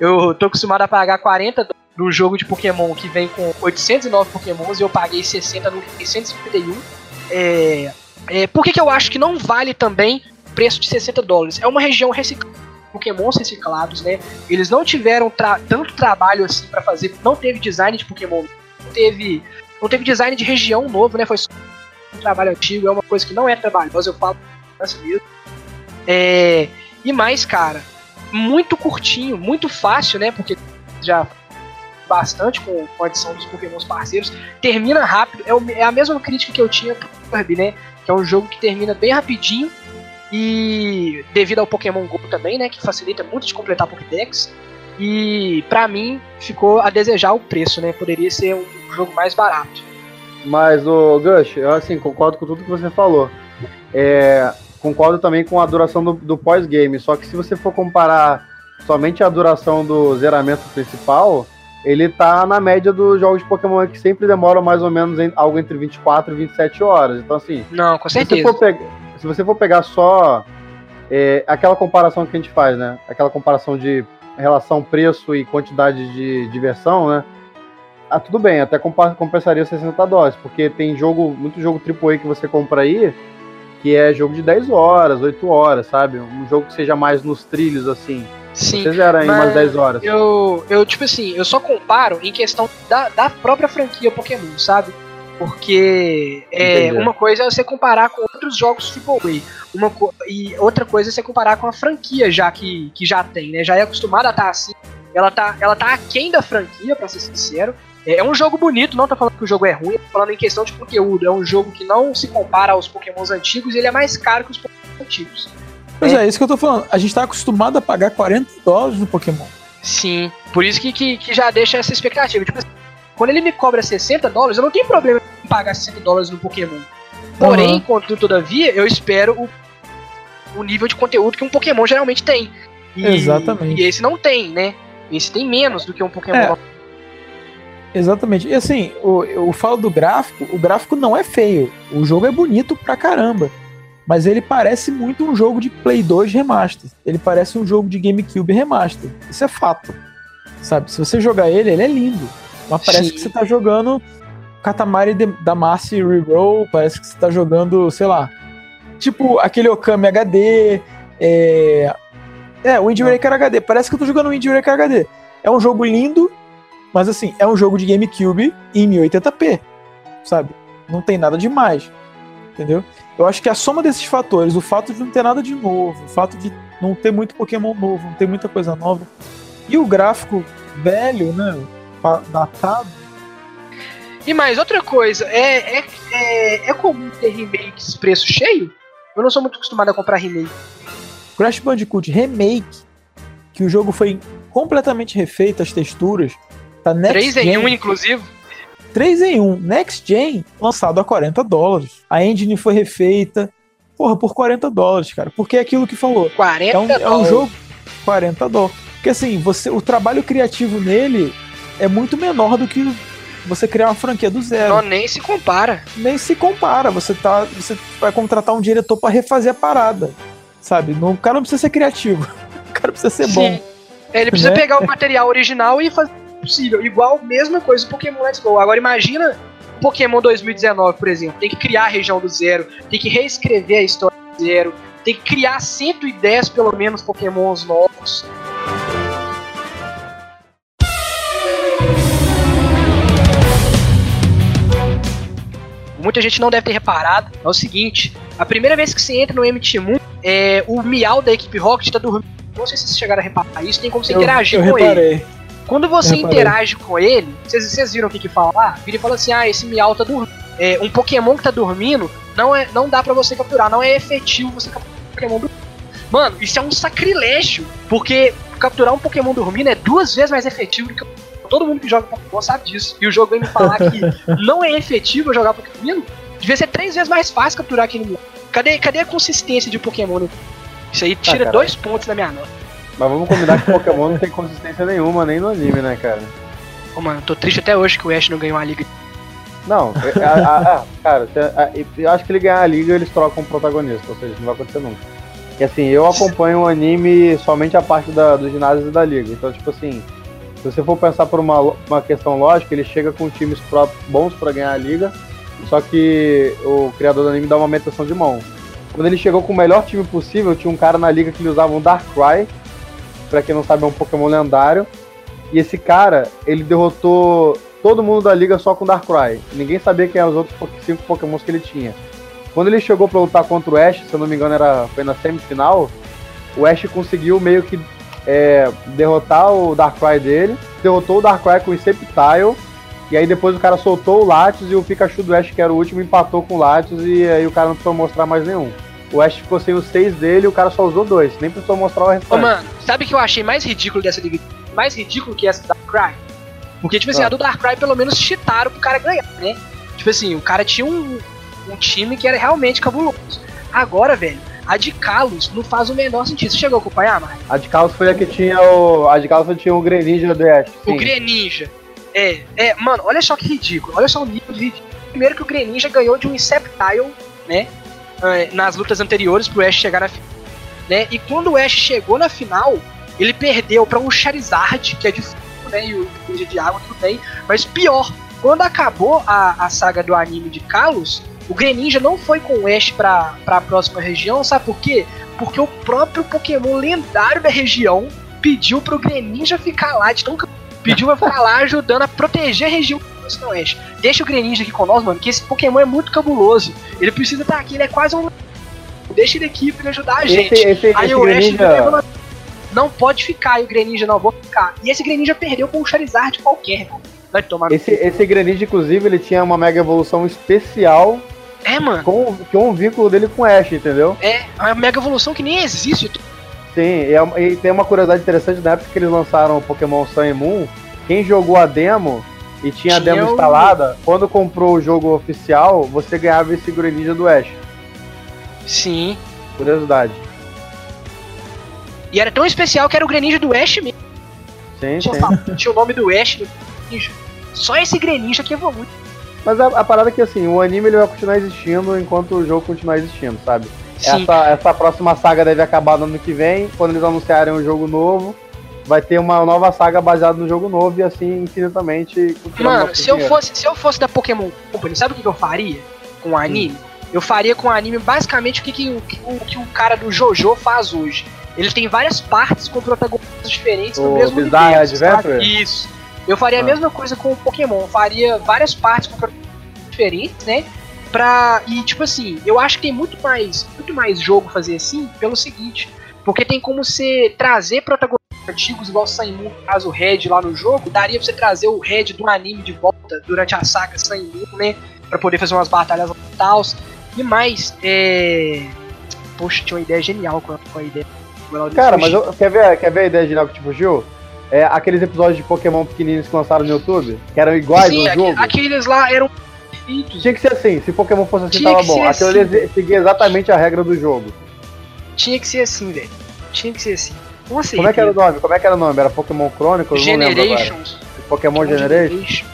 Eu tô acostumado a pagar 40 dólares num jogo de Pokémon que vem com 809 Pokémons e eu paguei 60 no 651. É, é, por que, que eu acho que não vale também o preço de 60 dólares? É uma região reciclada, Pokémons reciclados, né? Eles não tiveram tra- tanto trabalho assim pra fazer, não teve design de Pokémon, não teve, não teve design de região novo, né? Foi só um trabalho antigo, é uma coisa que não é trabalhosa, eu falo mesmo. É, e mais, cara, muito curtinho, muito fácil, né? Porque já bastante com, com a adição dos Pokémons parceiros. Termina rápido, é, o- é a mesma crítica que eu tinha pro Kirby, né? Que é um jogo que termina bem rapidinho e devido ao Pokémon GO também, né? Que facilita muito de completar Pokédex. E pra mim ficou a desejar o preço, né? Poderia ser um jogo mais barato. Mas, o Gush, eu assim, concordo com tudo que você falou. É, concordo também com a duração do, do pós-game. Só que se você for comparar somente a duração do zeramento principal, ele tá na média dos jogos de Pokémon que sempre demoram mais ou menos em, algo entre 24 e 27 horas. Então, assim. Não, com Se você certeza. for, se você for pegar só é, aquela comparação que a gente faz, né? Aquela comparação de relação preço e quantidade de diversão, né? Ah, tudo bem, até compensaria 60 dólares, porque tem jogo, muito jogo AAA que você compra aí, que é jogo de 10 horas, 8 horas, sabe? Um jogo que seja mais nos trilhos, assim. Sim. Você zera em mas umas 10 horas. Eu, eu, tipo assim, eu só comparo em questão da, da própria franquia Pokémon, sabe? Porque é, uma coisa é você comparar com outros jogos AAA. Uma, e outra coisa é você comparar com a franquia já que, que já tem, né? Já é acostumada a estar assim. Ela tá, ela tá aquém da franquia, pra ser sincero. É, é um jogo bonito, não tô falando que o jogo é ruim, tô falando em questão de conteúdo. É um jogo que não se compara aos Pokémons antigos e ele é mais caro que os Pokémon antigos. Pois é, isso que eu tô falando. A gente tá acostumado a pagar 40 dólares no Pokémon. Sim, por isso que, que, que já deixa essa expectativa. Tipo assim, quando ele me cobra 60 dólares, eu não tenho problema em pagar 60 dólares no Pokémon. Porém, Uhum. contudo, todavia, eu espero o, o nível de conteúdo que um Pokémon geralmente tem. E, Exatamente. E esse não tem, né? Esse tem menos do que um Pokémon. É. Exatamente. E assim, o- eu falo do gráfico, o gráfico não é feio. O jogo é bonito pra caramba. Mas ele parece muito um jogo de Play 2 Remaster. Ele parece um jogo de GameCube Remaster. Isso é fato. Sabe? Se você jogar ele, ele é lindo. Mas parece Sim. que você tá jogando Katamari de- da Marcy Reroll. Parece que você tá jogando, sei lá. Tipo aquele Okami HD. É, é o Wind Waker HD. Parece que eu tô jogando o Wind Waker HD. É um jogo lindo, mas assim, é um jogo de GameCube em 1080p, sabe? Não tem nada demais, entendeu? Eu acho que a soma desses fatores, o fato de não ter nada de novo, o fato de não ter muito Pokémon novo, não ter muita coisa nova, e o gráfico velho, né, datado, E mais, outra coisa, é, é, é, é comum ter remakes preço cheio? Eu não sou muito acostumado a comprar remake. Crash Bandicoot Remake, que o jogo foi completamente refeito, as texturas, tá next 3 em gen, 1, inclusive. 3 em 1, Next Gen, lançado a 40 dólares. A engine foi refeita, porra, por 40 dólares, cara. Porque é aquilo que falou. 40 É um, é um dólares. jogo 40 dólares. Porque assim, você, o trabalho criativo nele é muito menor do que você criar uma franquia do zero. Não, nem se compara. Nem se compara. Você tá, você vai contratar um diretor pra refazer a parada, sabe? Não, o cara não precisa ser criativo. O cara precisa ser bom. É, Ele precisa Né? pegar o material original e fazer o possível. Igual, mesma coisa do Pokémon Let's Go. Agora imagina o Pokémon 2019, por exemplo. Tem que criar a região do zero, tem que reescrever a história do zero, tem que criar 110 pelo menos Pokémons novos. Muita gente não deve ter reparado. É o seguinte: a primeira vez que você entra no MT Moon, é, o Miau da equipe Rocket tá dormindo. Não sei se vocês chegaram a reparar isso, tem como você Eu, interagir eu com ele. reparei. Quando você interage com ele, vocês, vocês viram o que que fala lá? Vira e fala assim: ah, esse Miau tá dormindo. É, um Pokémon que tá dormindo não, é, não dá pra você capturar, não é efetivo você capturar um Pokémon dormindo. Mano, isso é um sacrilégio, porque capturar um Pokémon dormindo é duas vezes mais efetivo do que todo mundo que joga Pokémon sabe disso. E o jogo vem me falar que não é efetivo jogar Pokémon. Devia ser três vezes mais fácil capturar aquele Miau. Cadê, cadê a consistência de Pokémon? né? Isso aí tira caralho. dois pontos da minha nota. Mas vamos combinar que Pokémon não tem consistência nenhuma, nem no anime, né, cara? Ô, mano, eu tô triste até hoje que o Ash não ganhou a liga. Não, é, a- a- a- cara, se- a- eu acho que ele ganhar a liga, eles trocam o protagonista, ou seja, não vai acontecer nunca. E assim, eu acompanho o anime somente a parte da, dos ginásios e da liga. Então, tipo assim, se você for pensar por uma, uma questão lógica, ele chega com times pró- bons pra ganhar a liga, só que o criador do anime dá uma aumentação de mão. Quando ele chegou com o melhor time possível, tinha um cara na liga que ele usava um Darkrai, pra quem não sabe é um Pokémon lendário, e esse cara, ele derrotou todo mundo da liga só com Darkrai. Ninguém sabia quem eram os outros cinco Pokémons que ele tinha. Quando ele chegou pra lutar contra o Ash, se eu não me engano era, foi na semifinal, o Ash conseguiu meio que é, derrotar o Darkrai dele, derrotou o Darkrai com o Sceptile, e aí depois o cara soltou o Latios e o Pikachu do Ash, que era o último, empatou com o Latios e aí o cara não precisou mostrar mais nenhum. O Ash ficou sem os seis dele e o cara só usou dois, nem precisou mostrar o Ô, restante. mano, sabe o que eu achei mais ridículo dessa liga? Mais ridículo que essa do Darkrai? Porque, tipo assim, Ah. a do Darkrai pelo menos cheataram pro cara ganhar, né? Tipo assim, o cara tinha um, um time que era realmente cabuloso. Agora, velho, a de Kalos não faz o menor sentido. Você chegou a acompanhar, Marcos? A de Kalos foi a que tinha o. A de Kalos tinha o Greninja do Ash. O Greninja. É, é, mano, olha só que ridículo. Olha só o nível de ridículo. Primeiro que o Greninja ganhou de um Inceptile, né? eh, Nas lutas anteriores pro Ash chegar na final. Né? E quando o Ash chegou na final, ele perdeu pra um Charizard, que é de fogo, né? E o Greninja de água, tudo bem. Mas pior, quando acabou a, a saga do anime de Kalos, o Greninja não foi com o Ash pra, pra próxima região, sabe por quê? Porque o próprio Pokémon lendário da região pediu pro Greninja ficar lá de tão pediu pra ficar lá ajudando a proteger a região não Ash. Deixa o Greninja aqui com nós, mano, que esse Pokémon é muito cabuloso. Ele precisa estar aqui, ele é quase um. Deixa ele aqui pra ele ajudar a gente. Esse, esse, Aí esse o Ash Greninja. não pode ficar, e o Greninja não vou ficar. E esse Greninja perdeu com um Charizard qualquer, mano. Vai tomar Esse, esse Greninja, inclusive, ele tinha uma mega evolução especial É, mano. com, com um vínculo dele com o Ash, entendeu? É uma mega evolução que nem existe. Sim, e, é e tem uma curiosidade interessante, na época que eles lançaram o Pokémon Sun e Moon, quem jogou a demo e tinha a demo o- instalada, quando comprou o jogo oficial, você ganhava esse Greninja do Ash. Sim. Curiosidade. E era tão especial que era o Greninja do Ash mesmo. Sim, Tinha, sim. tinha o nome do Ash Greninja. Só esse Greninja que evolui. Mas a, a parada é que assim, o anime ele vai continuar existindo enquanto o jogo continuar existindo, sabe? Sim. Essa, essa próxima saga deve acabar no ano que vem, quando eles anunciarem um jogo novo, vai ter uma nova saga baseada no jogo novo e assim infinitamente Mano, se eu, dinheiro. fosse, se eu fosse da Pokémon Company, sabe o que, eu faria com o anime? Eu faria com o anime basicamente o que, que, o, que, o, cara do Jojo faz hoje. Ele tem várias partes com protagonistas diferentes no O mesmo Bizarre universo? Adventure? Isso. Eu faria a Ah. mesma coisa com o Pokémon. Faria várias partes com diferentes, né? Pra. E tipo assim, eu acho que tem muito mais, muito mais jogo fazer assim pelo seguinte. Porque tem como você trazer protagonistas antigos, igual o Sun Moon traz o Red lá no jogo, daria pra você trazer o Red do anime de volta durante a saga Moon, né? Pra poder fazer umas batalhas e tal. E mais, é. Poxa, tinha uma ideia genial com a, com a ideia. Cara, mas eu- quer, ver, quer ver a ideia genial que te fugiu? É aqueles episódios de Pokémon pequenininhos que lançaram no YouTube, que eram iguais Sim, no aque- jogo. aqueles lá eram. Tinha que ser assim, se Pokémon fosse assim, Tinha tava bom. Aquilo assim, ali seguia exatamente a regra do jogo. Tinha que ser assim, velho. Tinha que ser assim. Com Como é que era o nome? Como é que era o nome? Era Pokémon Chronicles? Eu Não lembro agora. Generations. Pokémon Generation?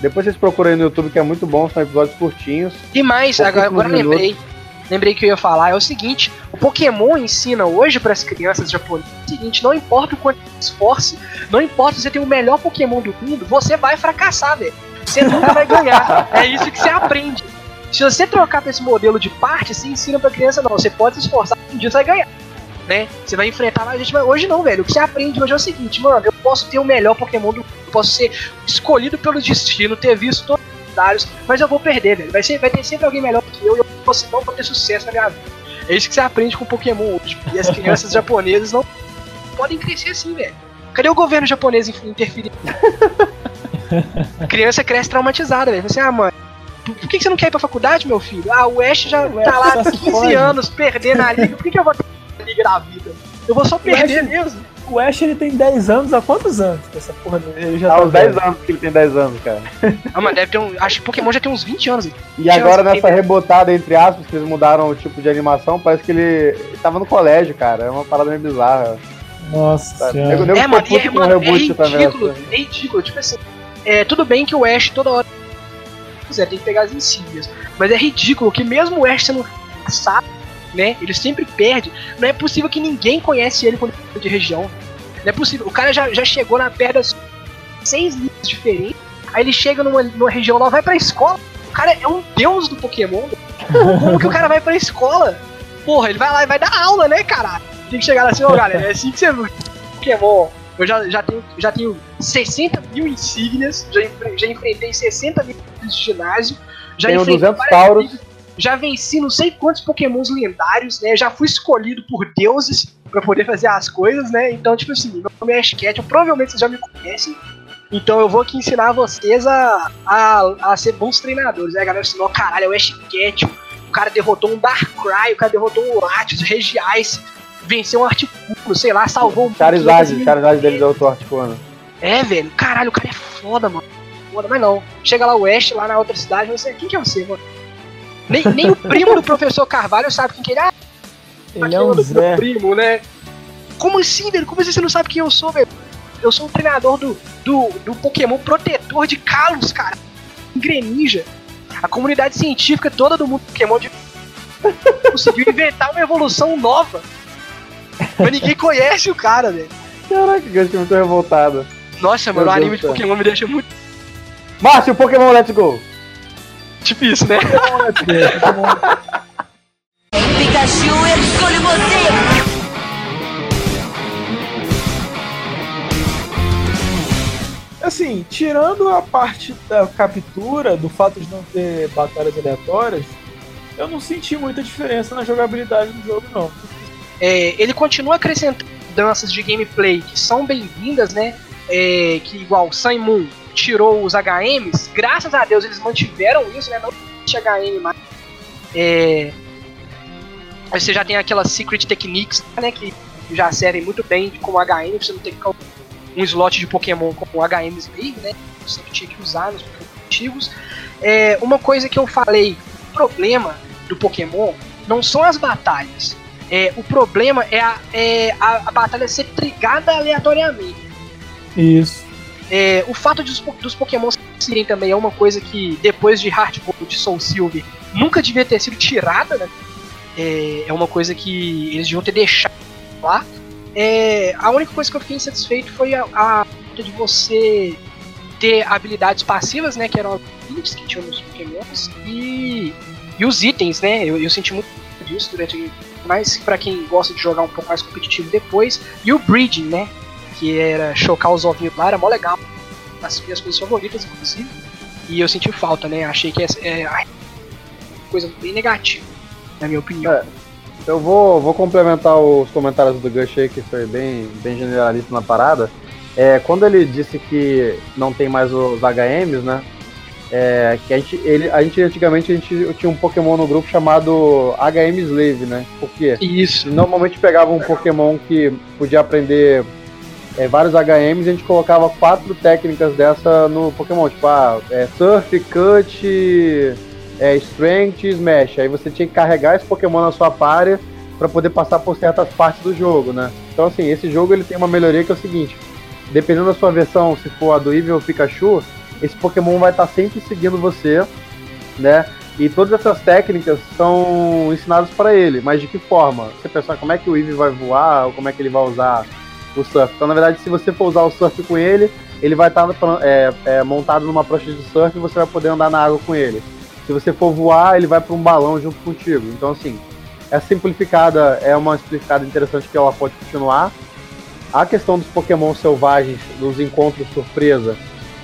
Depois vocês procurem aí no YouTube que é muito bom, são episódios curtinhos. E mais, agora, agora lembrei. Lembrei que eu ia falar, é o seguinte, o Pokémon ensina hoje para as crianças japonesas o seguinte, não importa o quanto você esforce, não importa se você tem o melhor Pokémon do mundo, você vai fracassar, velho. Você nunca vai ganhar. É isso que você aprende. Se você trocar pra esse modelo de parte, você ensina pra criança, não, você pode se esforçar, um dia você vai ganhar. Né? Você vai enfrentar mais gente, mas hoje não, velho. O que você aprende hoje é o seguinte, mano, eu posso ter o melhor Pokémon do mundo, eu posso ser escolhido pelo destino, ter visto todos os lendários, mas eu vou perder, velho. Vai, ser, vai ter sempre alguém melhor que eu e eu posso, não vou ter sucesso na minha vida. É isso que você aprende com Pokémon hoje. E as crianças japonesas não podem crescer assim, velho. Cadê o governo japonês interferindo? A criança cresce traumatizada, velho. Você, ah, mãe, por que você não quer ir pra faculdade, meu filho? Ah, o Ash já O tá lá há se 15 fode. anos perdendo a liga. Por que, que eu vou ter a liga da vida? Eu vou só perder mesmo. O Ash ele tem 10 anos, há quantos anos? Essa porra ele já Há tá uns 10 velho? anos que ele tem 10 anos, cara. Ah, mano, deve ter um. Acho que Pokémon já tem uns 20 anos. E agora Chance, nessa tem- rebotada, entre aspas, que eles mudaram o tipo de animação, parece que ele, ele tava no colégio, cara. É uma parada meio bizarra. Nossa senhora. Nego- nego É, mano, é, mano, é reboot também, ridículo. É ridículo. Tipo assim, é, tudo bem que o Ash toda hora. Zé, tem que pegar as insígnias. Mas é ridículo que mesmo o Ash sendo sabe, né? Ele sempre perde. Não é possível que ninguém conhece ele quando ele é de região. Não é possível. O cara já, já chegou na perda seis linhas diferentes. Aí ele chega numa, numa região lá, vai pra escola. O cara é um deus do Pokémon. Como que o cara vai pra escola? Porra, ele vai lá e vai dar aula, né, caralho? Tem que chegar lá assim, ô galera, é assim que você Pokémon. Eu já, já, tenho, já tenho 60 mil insígnias, já, já enfrentei 60 mil de ginásio, já Tenho enfrentei 200 várias tauros. Já venci não sei quantos pokémons lendários, né? Já fui escolhido por deuses pra poder fazer as coisas, né? Então, tipo assim, meu nome é Ash Ketchum, provavelmente vocês já me conhecem. Então eu vou aqui ensinar vocês a, a, a ser bons treinadores. Aí a galera ensinou, caralho, é o Ash Ketchum. O cara derrotou um Darkrai, o cara derrotou um Latios, Regiais, venceu um Articuno, sei lá, salvou um Charizard, pouquinho, Charizard dele deu torte, mano. é, velho. Caralho, o cara é foda, mano. foda, mas não. Chega lá o Ash, lá na outra cidade, você, quem que é você, mano? Nem, nem o primo do professor Carvalho sabe quem que ele é. Ele é um Zé. primo, né? Como assim, velho? Como assim você não sabe quem eu sou, velho? Eu sou o treinador do, do, do Pokémon protetor de Kalos, cara. Greninja. A comunidade científica toda do mundo Pokémon de... conseguiu inventar uma evolução nova. Mas ninguém conhece o cara, velho. Caraca, que eu fiquei muito revoltado. Nossa, mano, Meu o anime de. Pokémon me deixa muito Márcio, Pokémon Let's Go! Difícil, né? Pikachu, eu escolho você! Assim, tirando a parte da captura, do fato de não ter batalhas aleatórias, eu não senti muita diferença na jogabilidade do jogo, não. É, ele continua acrescentando mudanças de gameplay que são bem-vindas, né? É, que igual Sun Moon tirou os HMs, graças a Deus eles mantiveram isso, né? Não existe HM mais. É, aí você já tem aquelas Secret Techniques, né? Que já servem muito bem como HM, você não tem que um slot de Pokémon com HMs aí, né? Você sempre tinha que usar nos antigos. É, uma coisa que eu falei, o problema do Pokémon não são as batalhas. É, o problema é, a, é a, a batalha ser trigada aleatoriamente. Isso. É, o fato de os, po- dos Pokémon serem também é uma coisa que, depois de Heart Gold, Soul Silver, nunca devia ter sido tirada, né? É, é uma coisa que eles deviam ter deixado lá. É, a única coisa que eu fiquei insatisfeito foi a, a de você ter habilidades passivas, né? Que eram as abilities que tinham nos Pokémons. E, e os itens, né? Eu, eu senti muito disso durante. Mas pra quem gosta de jogar um pouco mais competitivo depois. E o Breeding, né? Que era chocar os ovinhos lá, era mó legal. As minhas coisas favoritas, inclusive. E eu senti falta, né? Achei que essa é coisa bem negativa, na minha opinião. É. Eu vou, vou complementar os comentários do Gush aí, que foi bem, bem generalista na parada. É, quando ele disse que não tem mais os HMs, né? É, que a gente, ele, a gente antigamente a gente tinha um Pokémon no grupo chamado HM Slave, né? Por quê? Isso. Normalmente pegava um Pokémon que podia aprender é, vários HMs a gente colocava quatro técnicas dessa no Pokémon, tipo, ah, é, Surf, Cut, é, Strength e Smash. Aí você tinha que carregar esse Pokémon na sua party para poder passar por certas partes do jogo, né? Então assim, esse jogo ele tem uma melhoria que é o seguinte, dependendo da sua versão, se for a do Eevee ou Pikachu, esse Pokémon vai estar sempre seguindo você, né? E todas essas técnicas são ensinadas para ele, mas de que forma? Você pensar como é que o Eevee vai voar, ou como é que ele vai usar o surf. Então, na verdade, se você for usar o surf com ele, ele vai estar é, é, montado numa prancha de surf e você vai poder andar na água com ele. Se você for voar, ele vai para um balão junto contigo. Então, assim, essa simplificada é uma simplificada interessante que ela pode continuar. A questão dos Pokémon selvagens, dos encontros surpresa,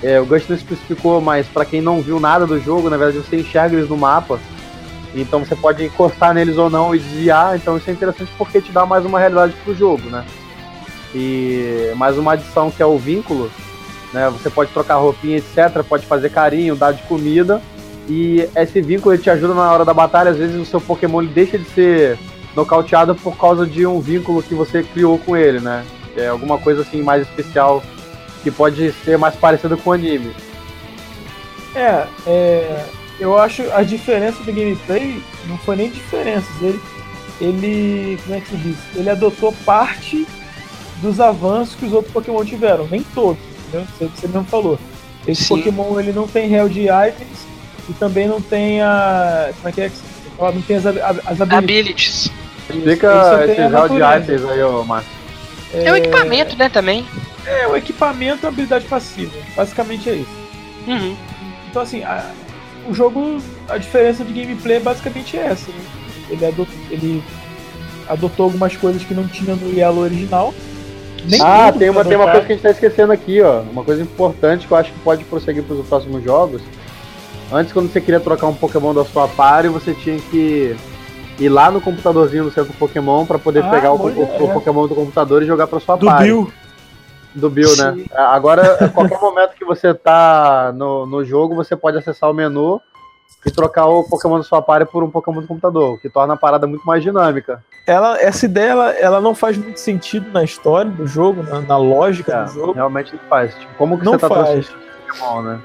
é, o Gus não especificou, mas para quem não viu nada do jogo, na verdade você enxerga eles no mapa. Então você pode encostar neles ou não e desviar. Então isso é interessante porque te dá mais uma realidade pro jogo, né? E mais uma adição que é o vínculo, né? Você pode trocar roupinha, etc. Pode fazer carinho, dar de comida. E esse vínculo ele te ajuda na hora da batalha. Às vezes o seu Pokémon deixa de ser nocauteado por causa de um vínculo que você criou com ele, né? É alguma coisa assim mais especial que pode ser mais parecido com o anime. É, é, eu acho a diferença do gameplay não foi nem diferenças. Ele, ele, como é que se diz? Ele adotou parte dos avanços que os outros Pokémon tiveram, nem todos, entendeu? Você, você mesmo falou. Esse Sim. Pokémon ele não tem Hell de items e também não tem a. Como é que é? Não tem as, as habilidades. Abilities. Isso, ele Explica só tem esse a gel de items aí, ô Márcio. É, o equipamento, né, também. É, o equipamento e a habilidade passiva. Basicamente é isso. Uhum. Então, assim, a- o jogo, a diferença de gameplay é basicamente essa. Né? Ele, adotou, ele adotou algumas coisas que não tinha no Yellow original. Nem ah, tem uma, tem uma coisa que a gente tá esquecendo aqui, ó. Uma coisa importante que eu acho que pode prosseguir pros próximos jogos. Antes, quando você queria trocar um Pokémon da sua party, você tinha que ir lá no computadorzinho do centro Pokémon pra poder Ah, pegar o, o- o Pokémon do computador e jogar pra sua Do party. Bill. Do Bill, né? Agora, a qualquer momento que você tá no, no jogo, você pode acessar o menu e trocar o Pokémon da sua party por um Pokémon do computador, o que torna a parada muito mais dinâmica. Ela, essa ideia ela, ela não faz muito sentido na história do jogo, na, na lógica É, do jogo. realmente não faz. Tipo, como que Não você tá faz. Pokémon, né?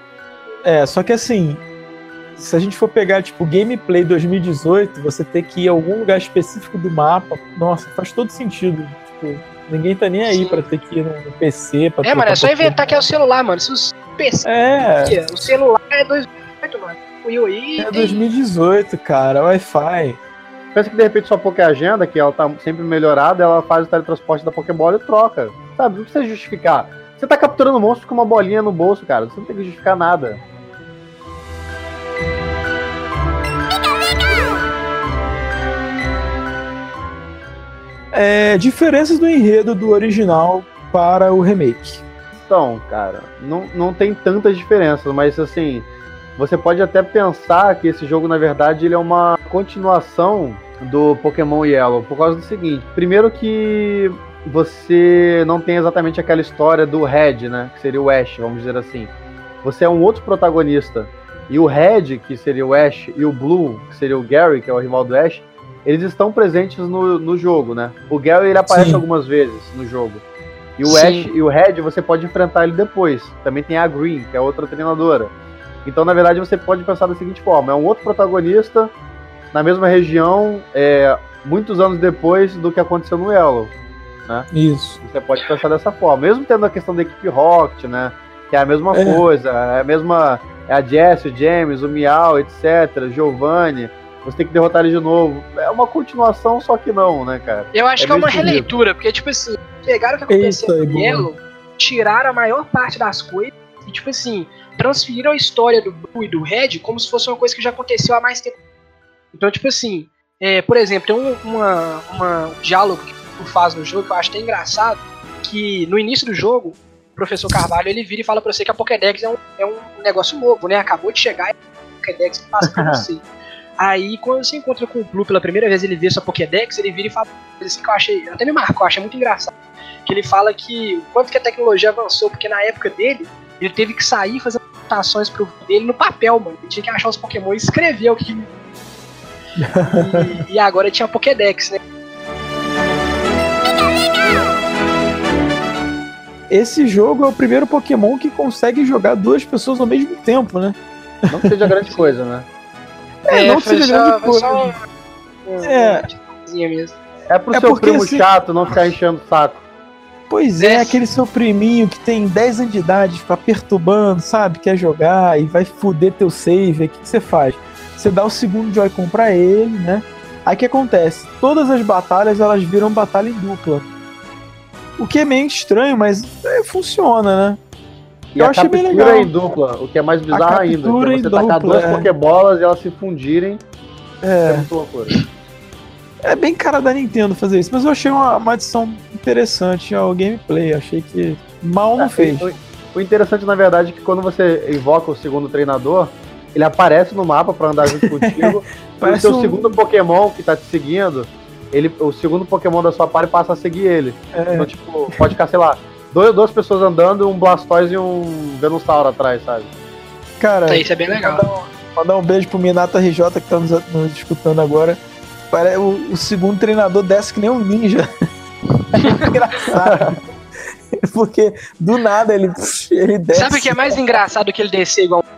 É, só que assim, se a gente for pegar, tipo, gameplay 2018, você ter que ir a algum lugar específico do mapa, nossa, faz todo sentido. Tipo, ninguém tá nem aí pra ter que ir no PC. Pra É, mano, é só Pokémon. inventar que é o celular, mano. Se os PC, É, o celular é 2008, mano. Wii é 2018, cara, Wi-Fi. Pensa que de repente sua Poké Agenda, que ela tá sempre melhorada, ela faz o teletransporte da Pokébola e troca. Sabe? Não precisa justificar. Você tá capturando monstro com uma bolinha no bolso, cara. Você não tem que justificar nada. É, diferenças do enredo do original para o remake. Então, cara, não, não tem tantas diferenças, mas assim, você pode até pensar que esse jogo, na verdade, ele é uma continuação do Pokémon Yellow, por causa do seguinte, primeiro que você não tem exatamente aquela história do Red, né, que seria o Ash, vamos dizer assim. Você é um outro protagonista. E o Red, que seria o Ash, e o Blue, que seria o Gary, que é o rival do Ash, eles estão presentes no, no jogo, né? O Gary ele aparece Sim. algumas vezes no jogo. E o Sim. Ash e o Red você pode enfrentar ele depois. Também tem a Green, que é outra treinadora. Então, na verdade, você pode pensar da seguinte forma: é um outro protagonista na mesma região, é, muitos anos depois do que aconteceu no Yellow. Isso. Você pode pensar dessa forma. Mesmo tendo a questão da equipe Rocket, né? Que é a mesma É. coisa, é a mesma. É a Jessie, o James, o Miau, etc. Giovanni. Você tem que derrotar ele de novo. É uma continuação, só que não, né, cara? Eu acho É que é uma meio releitura, porque, tipo assim, pegaram o que aconteceu Eita, no. Yellow, tiraram a maior parte das coisas e, tipo assim, transferiram a história do Blue e do Red como se fosse uma coisa que já aconteceu há mais tempo. Então, tipo assim, é, por exemplo, tem um, uma, uma- um diálogo que tu faz no jogo que eu acho até engraçado, que no início do jogo, o professor Carvalho ele vira e fala pra você que a Pokédex é um, é um negócio novo, né? Acabou de chegar e a Pokédex passa pra você. Aí, quando você encontra com o Blue pela primeira vez, ele vê sua Pokédex, ele vira e fala uma coisa assim que eu achei, até me marcou, eu achei muito engraçado. Que ele fala que o quanto que a tecnologia avançou, porque na época dele, ele teve que sair fazendo anotações pro dele no papel, mano. Ele tinha que achar os Pokémon e escrever o que. e, e agora tinha Pokédex, né? Esse jogo é o primeiro Pokémon que consegue jogar duas pessoas ao mesmo tempo, né? Não que seja grande coisa, né? É, não que foi seja só, grande coisa. só É. É pro É seu porque, primo assim- chato não ficar enchendo o saco. Pois é, É. aquele seu priminho que tem 10 anos de idade, fica perturbando, sabe? Quer jogar e vai foder teu save. O que, que você faz? Você dá o segundo Joy-Con pra ele, né? Aí o que acontece? Todas as batalhas elas viram batalha em dupla. O que é meio estranho, mas é, funciona, né? E Eu a achei bem legal. em dupla, o que é mais bizarro ainda. captura é em você tacar dupla, duas é. Pokébolas e elas se fundirem. É, É, muito loucura. É bem cara da Nintendo fazer isso, mas eu achei uma, uma adição interessante ao gameplay. Achei que mal não É, fez. O, o interessante, na verdade, é que quando você invoca o segundo treinador, ele aparece no mapa pra andar junto contigo. e o Parece seu um- segundo Pokémon que tá te seguindo, ele, o segundo Pokémon da sua party passa a seguir ele. É. Então, tipo, pode ficar, sei lá, dois, duas pessoas andando, um Blastoise e um Venusaur atrás, sabe? Cara, Isso é bem legal. Mandar um, mandar um beijo pro Minato RJ que tá nos, nos escutando agora. Pare- O, o segundo treinador desce que nem um ninja. É muito engraçado. Porque do nada ele, ele desce. Sabe o que é mais engraçado que ele descer igual um-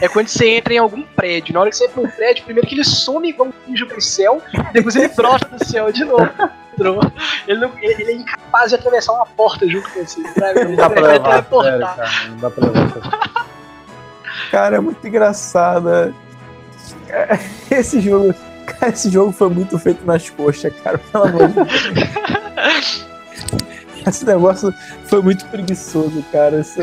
É quando você entra em algum prédio. Na hora que você entra no prédio, primeiro que ele some igual um ninja pro céu, depois ele brota do céu de novo. Ele, não- ele- ele é incapaz de atravessar uma porta junto com você. Sabe? Não dá pra Ele vai levar sério, cara. Não dá pra levar. Cara, é muito engraçado. é. Esse jogo. Cara, esse jogo foi muito feito nas coxas, cara. Pelo amor de Deus. Esse negócio foi muito preguiçoso, cara. Esse,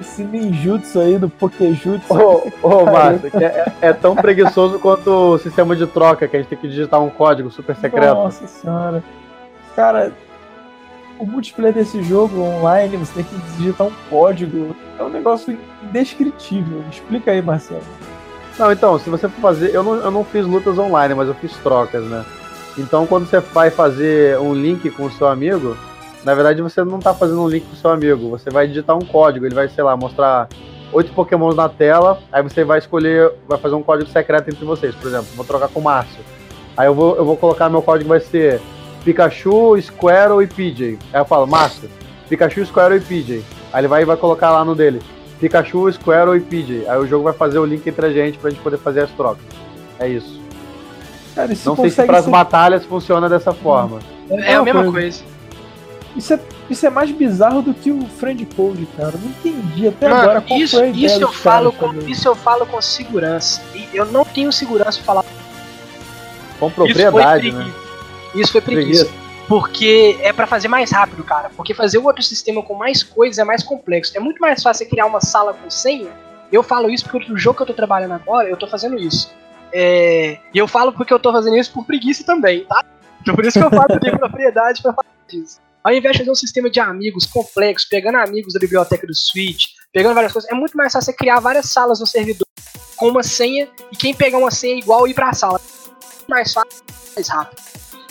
esse ninjutsu aí do Pokejutsu. Ô, ô Márcio, que é, é tão preguiçoso quanto o sistema de troca, que a gente tem que digitar um código super secreto. Nossa senhora. Cara, o multiplayer desse jogo online, você tem que digitar um código. É um negócio indescritível. Explica aí, Marcelo. Não, então, se você for fazer. Eu não, eu não fiz lutas online, mas eu fiz trocas, né? Então, quando você vai fazer um link com o seu amigo, na verdade você não tá fazendo um link com o seu amigo, você vai digitar um código, ele vai, sei lá, mostrar oito pokémons na tela, aí você vai escolher, vai fazer um código secreto entre vocês, por exemplo, vou trocar com o Márcio. Aí eu vou, eu vou colocar meu código vai ser Pikachu, Squirtle e PJ. Aí eu falo, Márcio, Pikachu, Squirtle e PJ. Aí ele vai vai colocar lá no dele. Pikachu, Squirtle e Pidgey. Aí o jogo vai fazer o link entre a gente pra gente poder fazer as trocas. É isso. Cara, isso Não sei se pras ser- batalhas funciona dessa forma. É a uma mesma coisa. coisa. Isso é, isso é mais bizarro do que o Friend Code, cara. Não entendi até Mano, agora qual isso, foi a ideia isso eu falo com, também. isso eu falo com segurança. E eu não tenho segurança pra falar Com isso foi propriedade, né? preguiça. Isso foi preguiça. Porque é pra fazer mais rápido, cara. Porque fazer o outro sistema com mais coisas é mais complexo. É muito mais fácil você criar uma sala com senha. Eu falo isso porque no jogo que eu tô trabalhando agora, eu tô fazendo isso. É, E eu falo porque eu tô fazendo isso por preguiça também, tá? Então por isso que eu falo tenho propriedade pra falar disso. Ao invés de fazer um sistema de amigos complexo, pegando amigos da biblioteca do Switch, pegando várias coisas, é muito mais fácil você criar várias salas no servidor com uma senha e quem pegar uma senha igual ir pra sala. Mais fácil, mais rápido.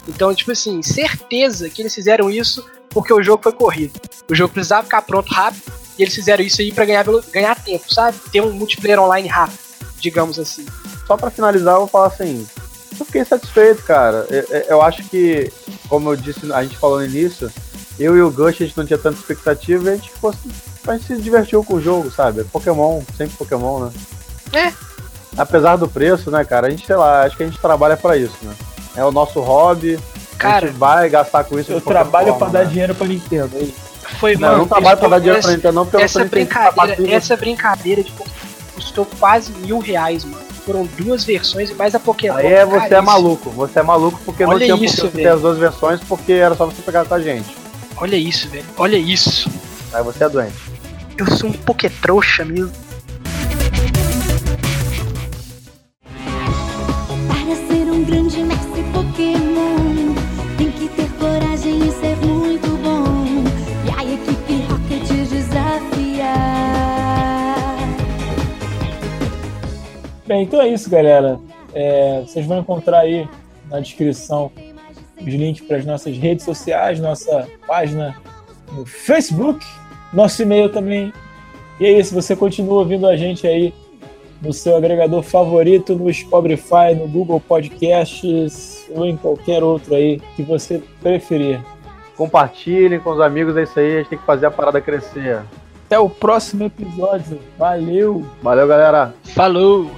Então, tipo assim, certeza que eles fizeram isso porque o jogo foi corrido. O jogo precisava ficar pronto rápido e eles fizeram isso aí pra ganhar, ganhar tempo, sabe? Ter um multiplayer online rápido, digamos assim. Só pra finalizar, eu vou falar assim. Eu fiquei satisfeito, cara. Eu, eu- acho que, como eu disse, a gente falou no início, eu e o Gush a gente não tinha tanta expectativa e a gente, ficou, a gente se divertiu com o jogo, sabe? É Pokémon, sempre Pokémon, né? É. Apesar do preço, né, cara? A gente, sei lá, acho que a gente trabalha pra isso, né? É o nosso hobby. a Cara, gente vai gastar com isso. Eu trabalho forma, pra dar né? dinheiro pra Nintendo. é isso. foi, Não, eu não mano, trabalho pra esse- dar dinheiro pra essa- Nintendo, não, porque eu não essa Nintendo brincadeira, essa brincadeira de Pokémon custou quase mil reais, mano. Foram duas versões e mais a Pokémon. Aí é, você é caríssimo. maluco. Você é maluco porque não Olha tinha isso, ter as duas versões, porque era só você pegar com a gente. Olha isso, velho. Olha isso. Aí você é doente. Eu sou um Pokétrouxa mesmo. Então é isso, galera. É, vocês vão encontrar aí na descrição os links para as nossas redes sociais, nossa página no Facebook, nosso e-mail também. E é isso, você continua ouvindo a gente aí no seu agregador favorito, no Spotify, no Google Podcasts ou em qualquer outro aí que você preferir. Compartilhem com os amigos, é isso aí. A gente tem que fazer a parada crescer. Até o próximo episódio. Valeu! Valeu, galera. Falou!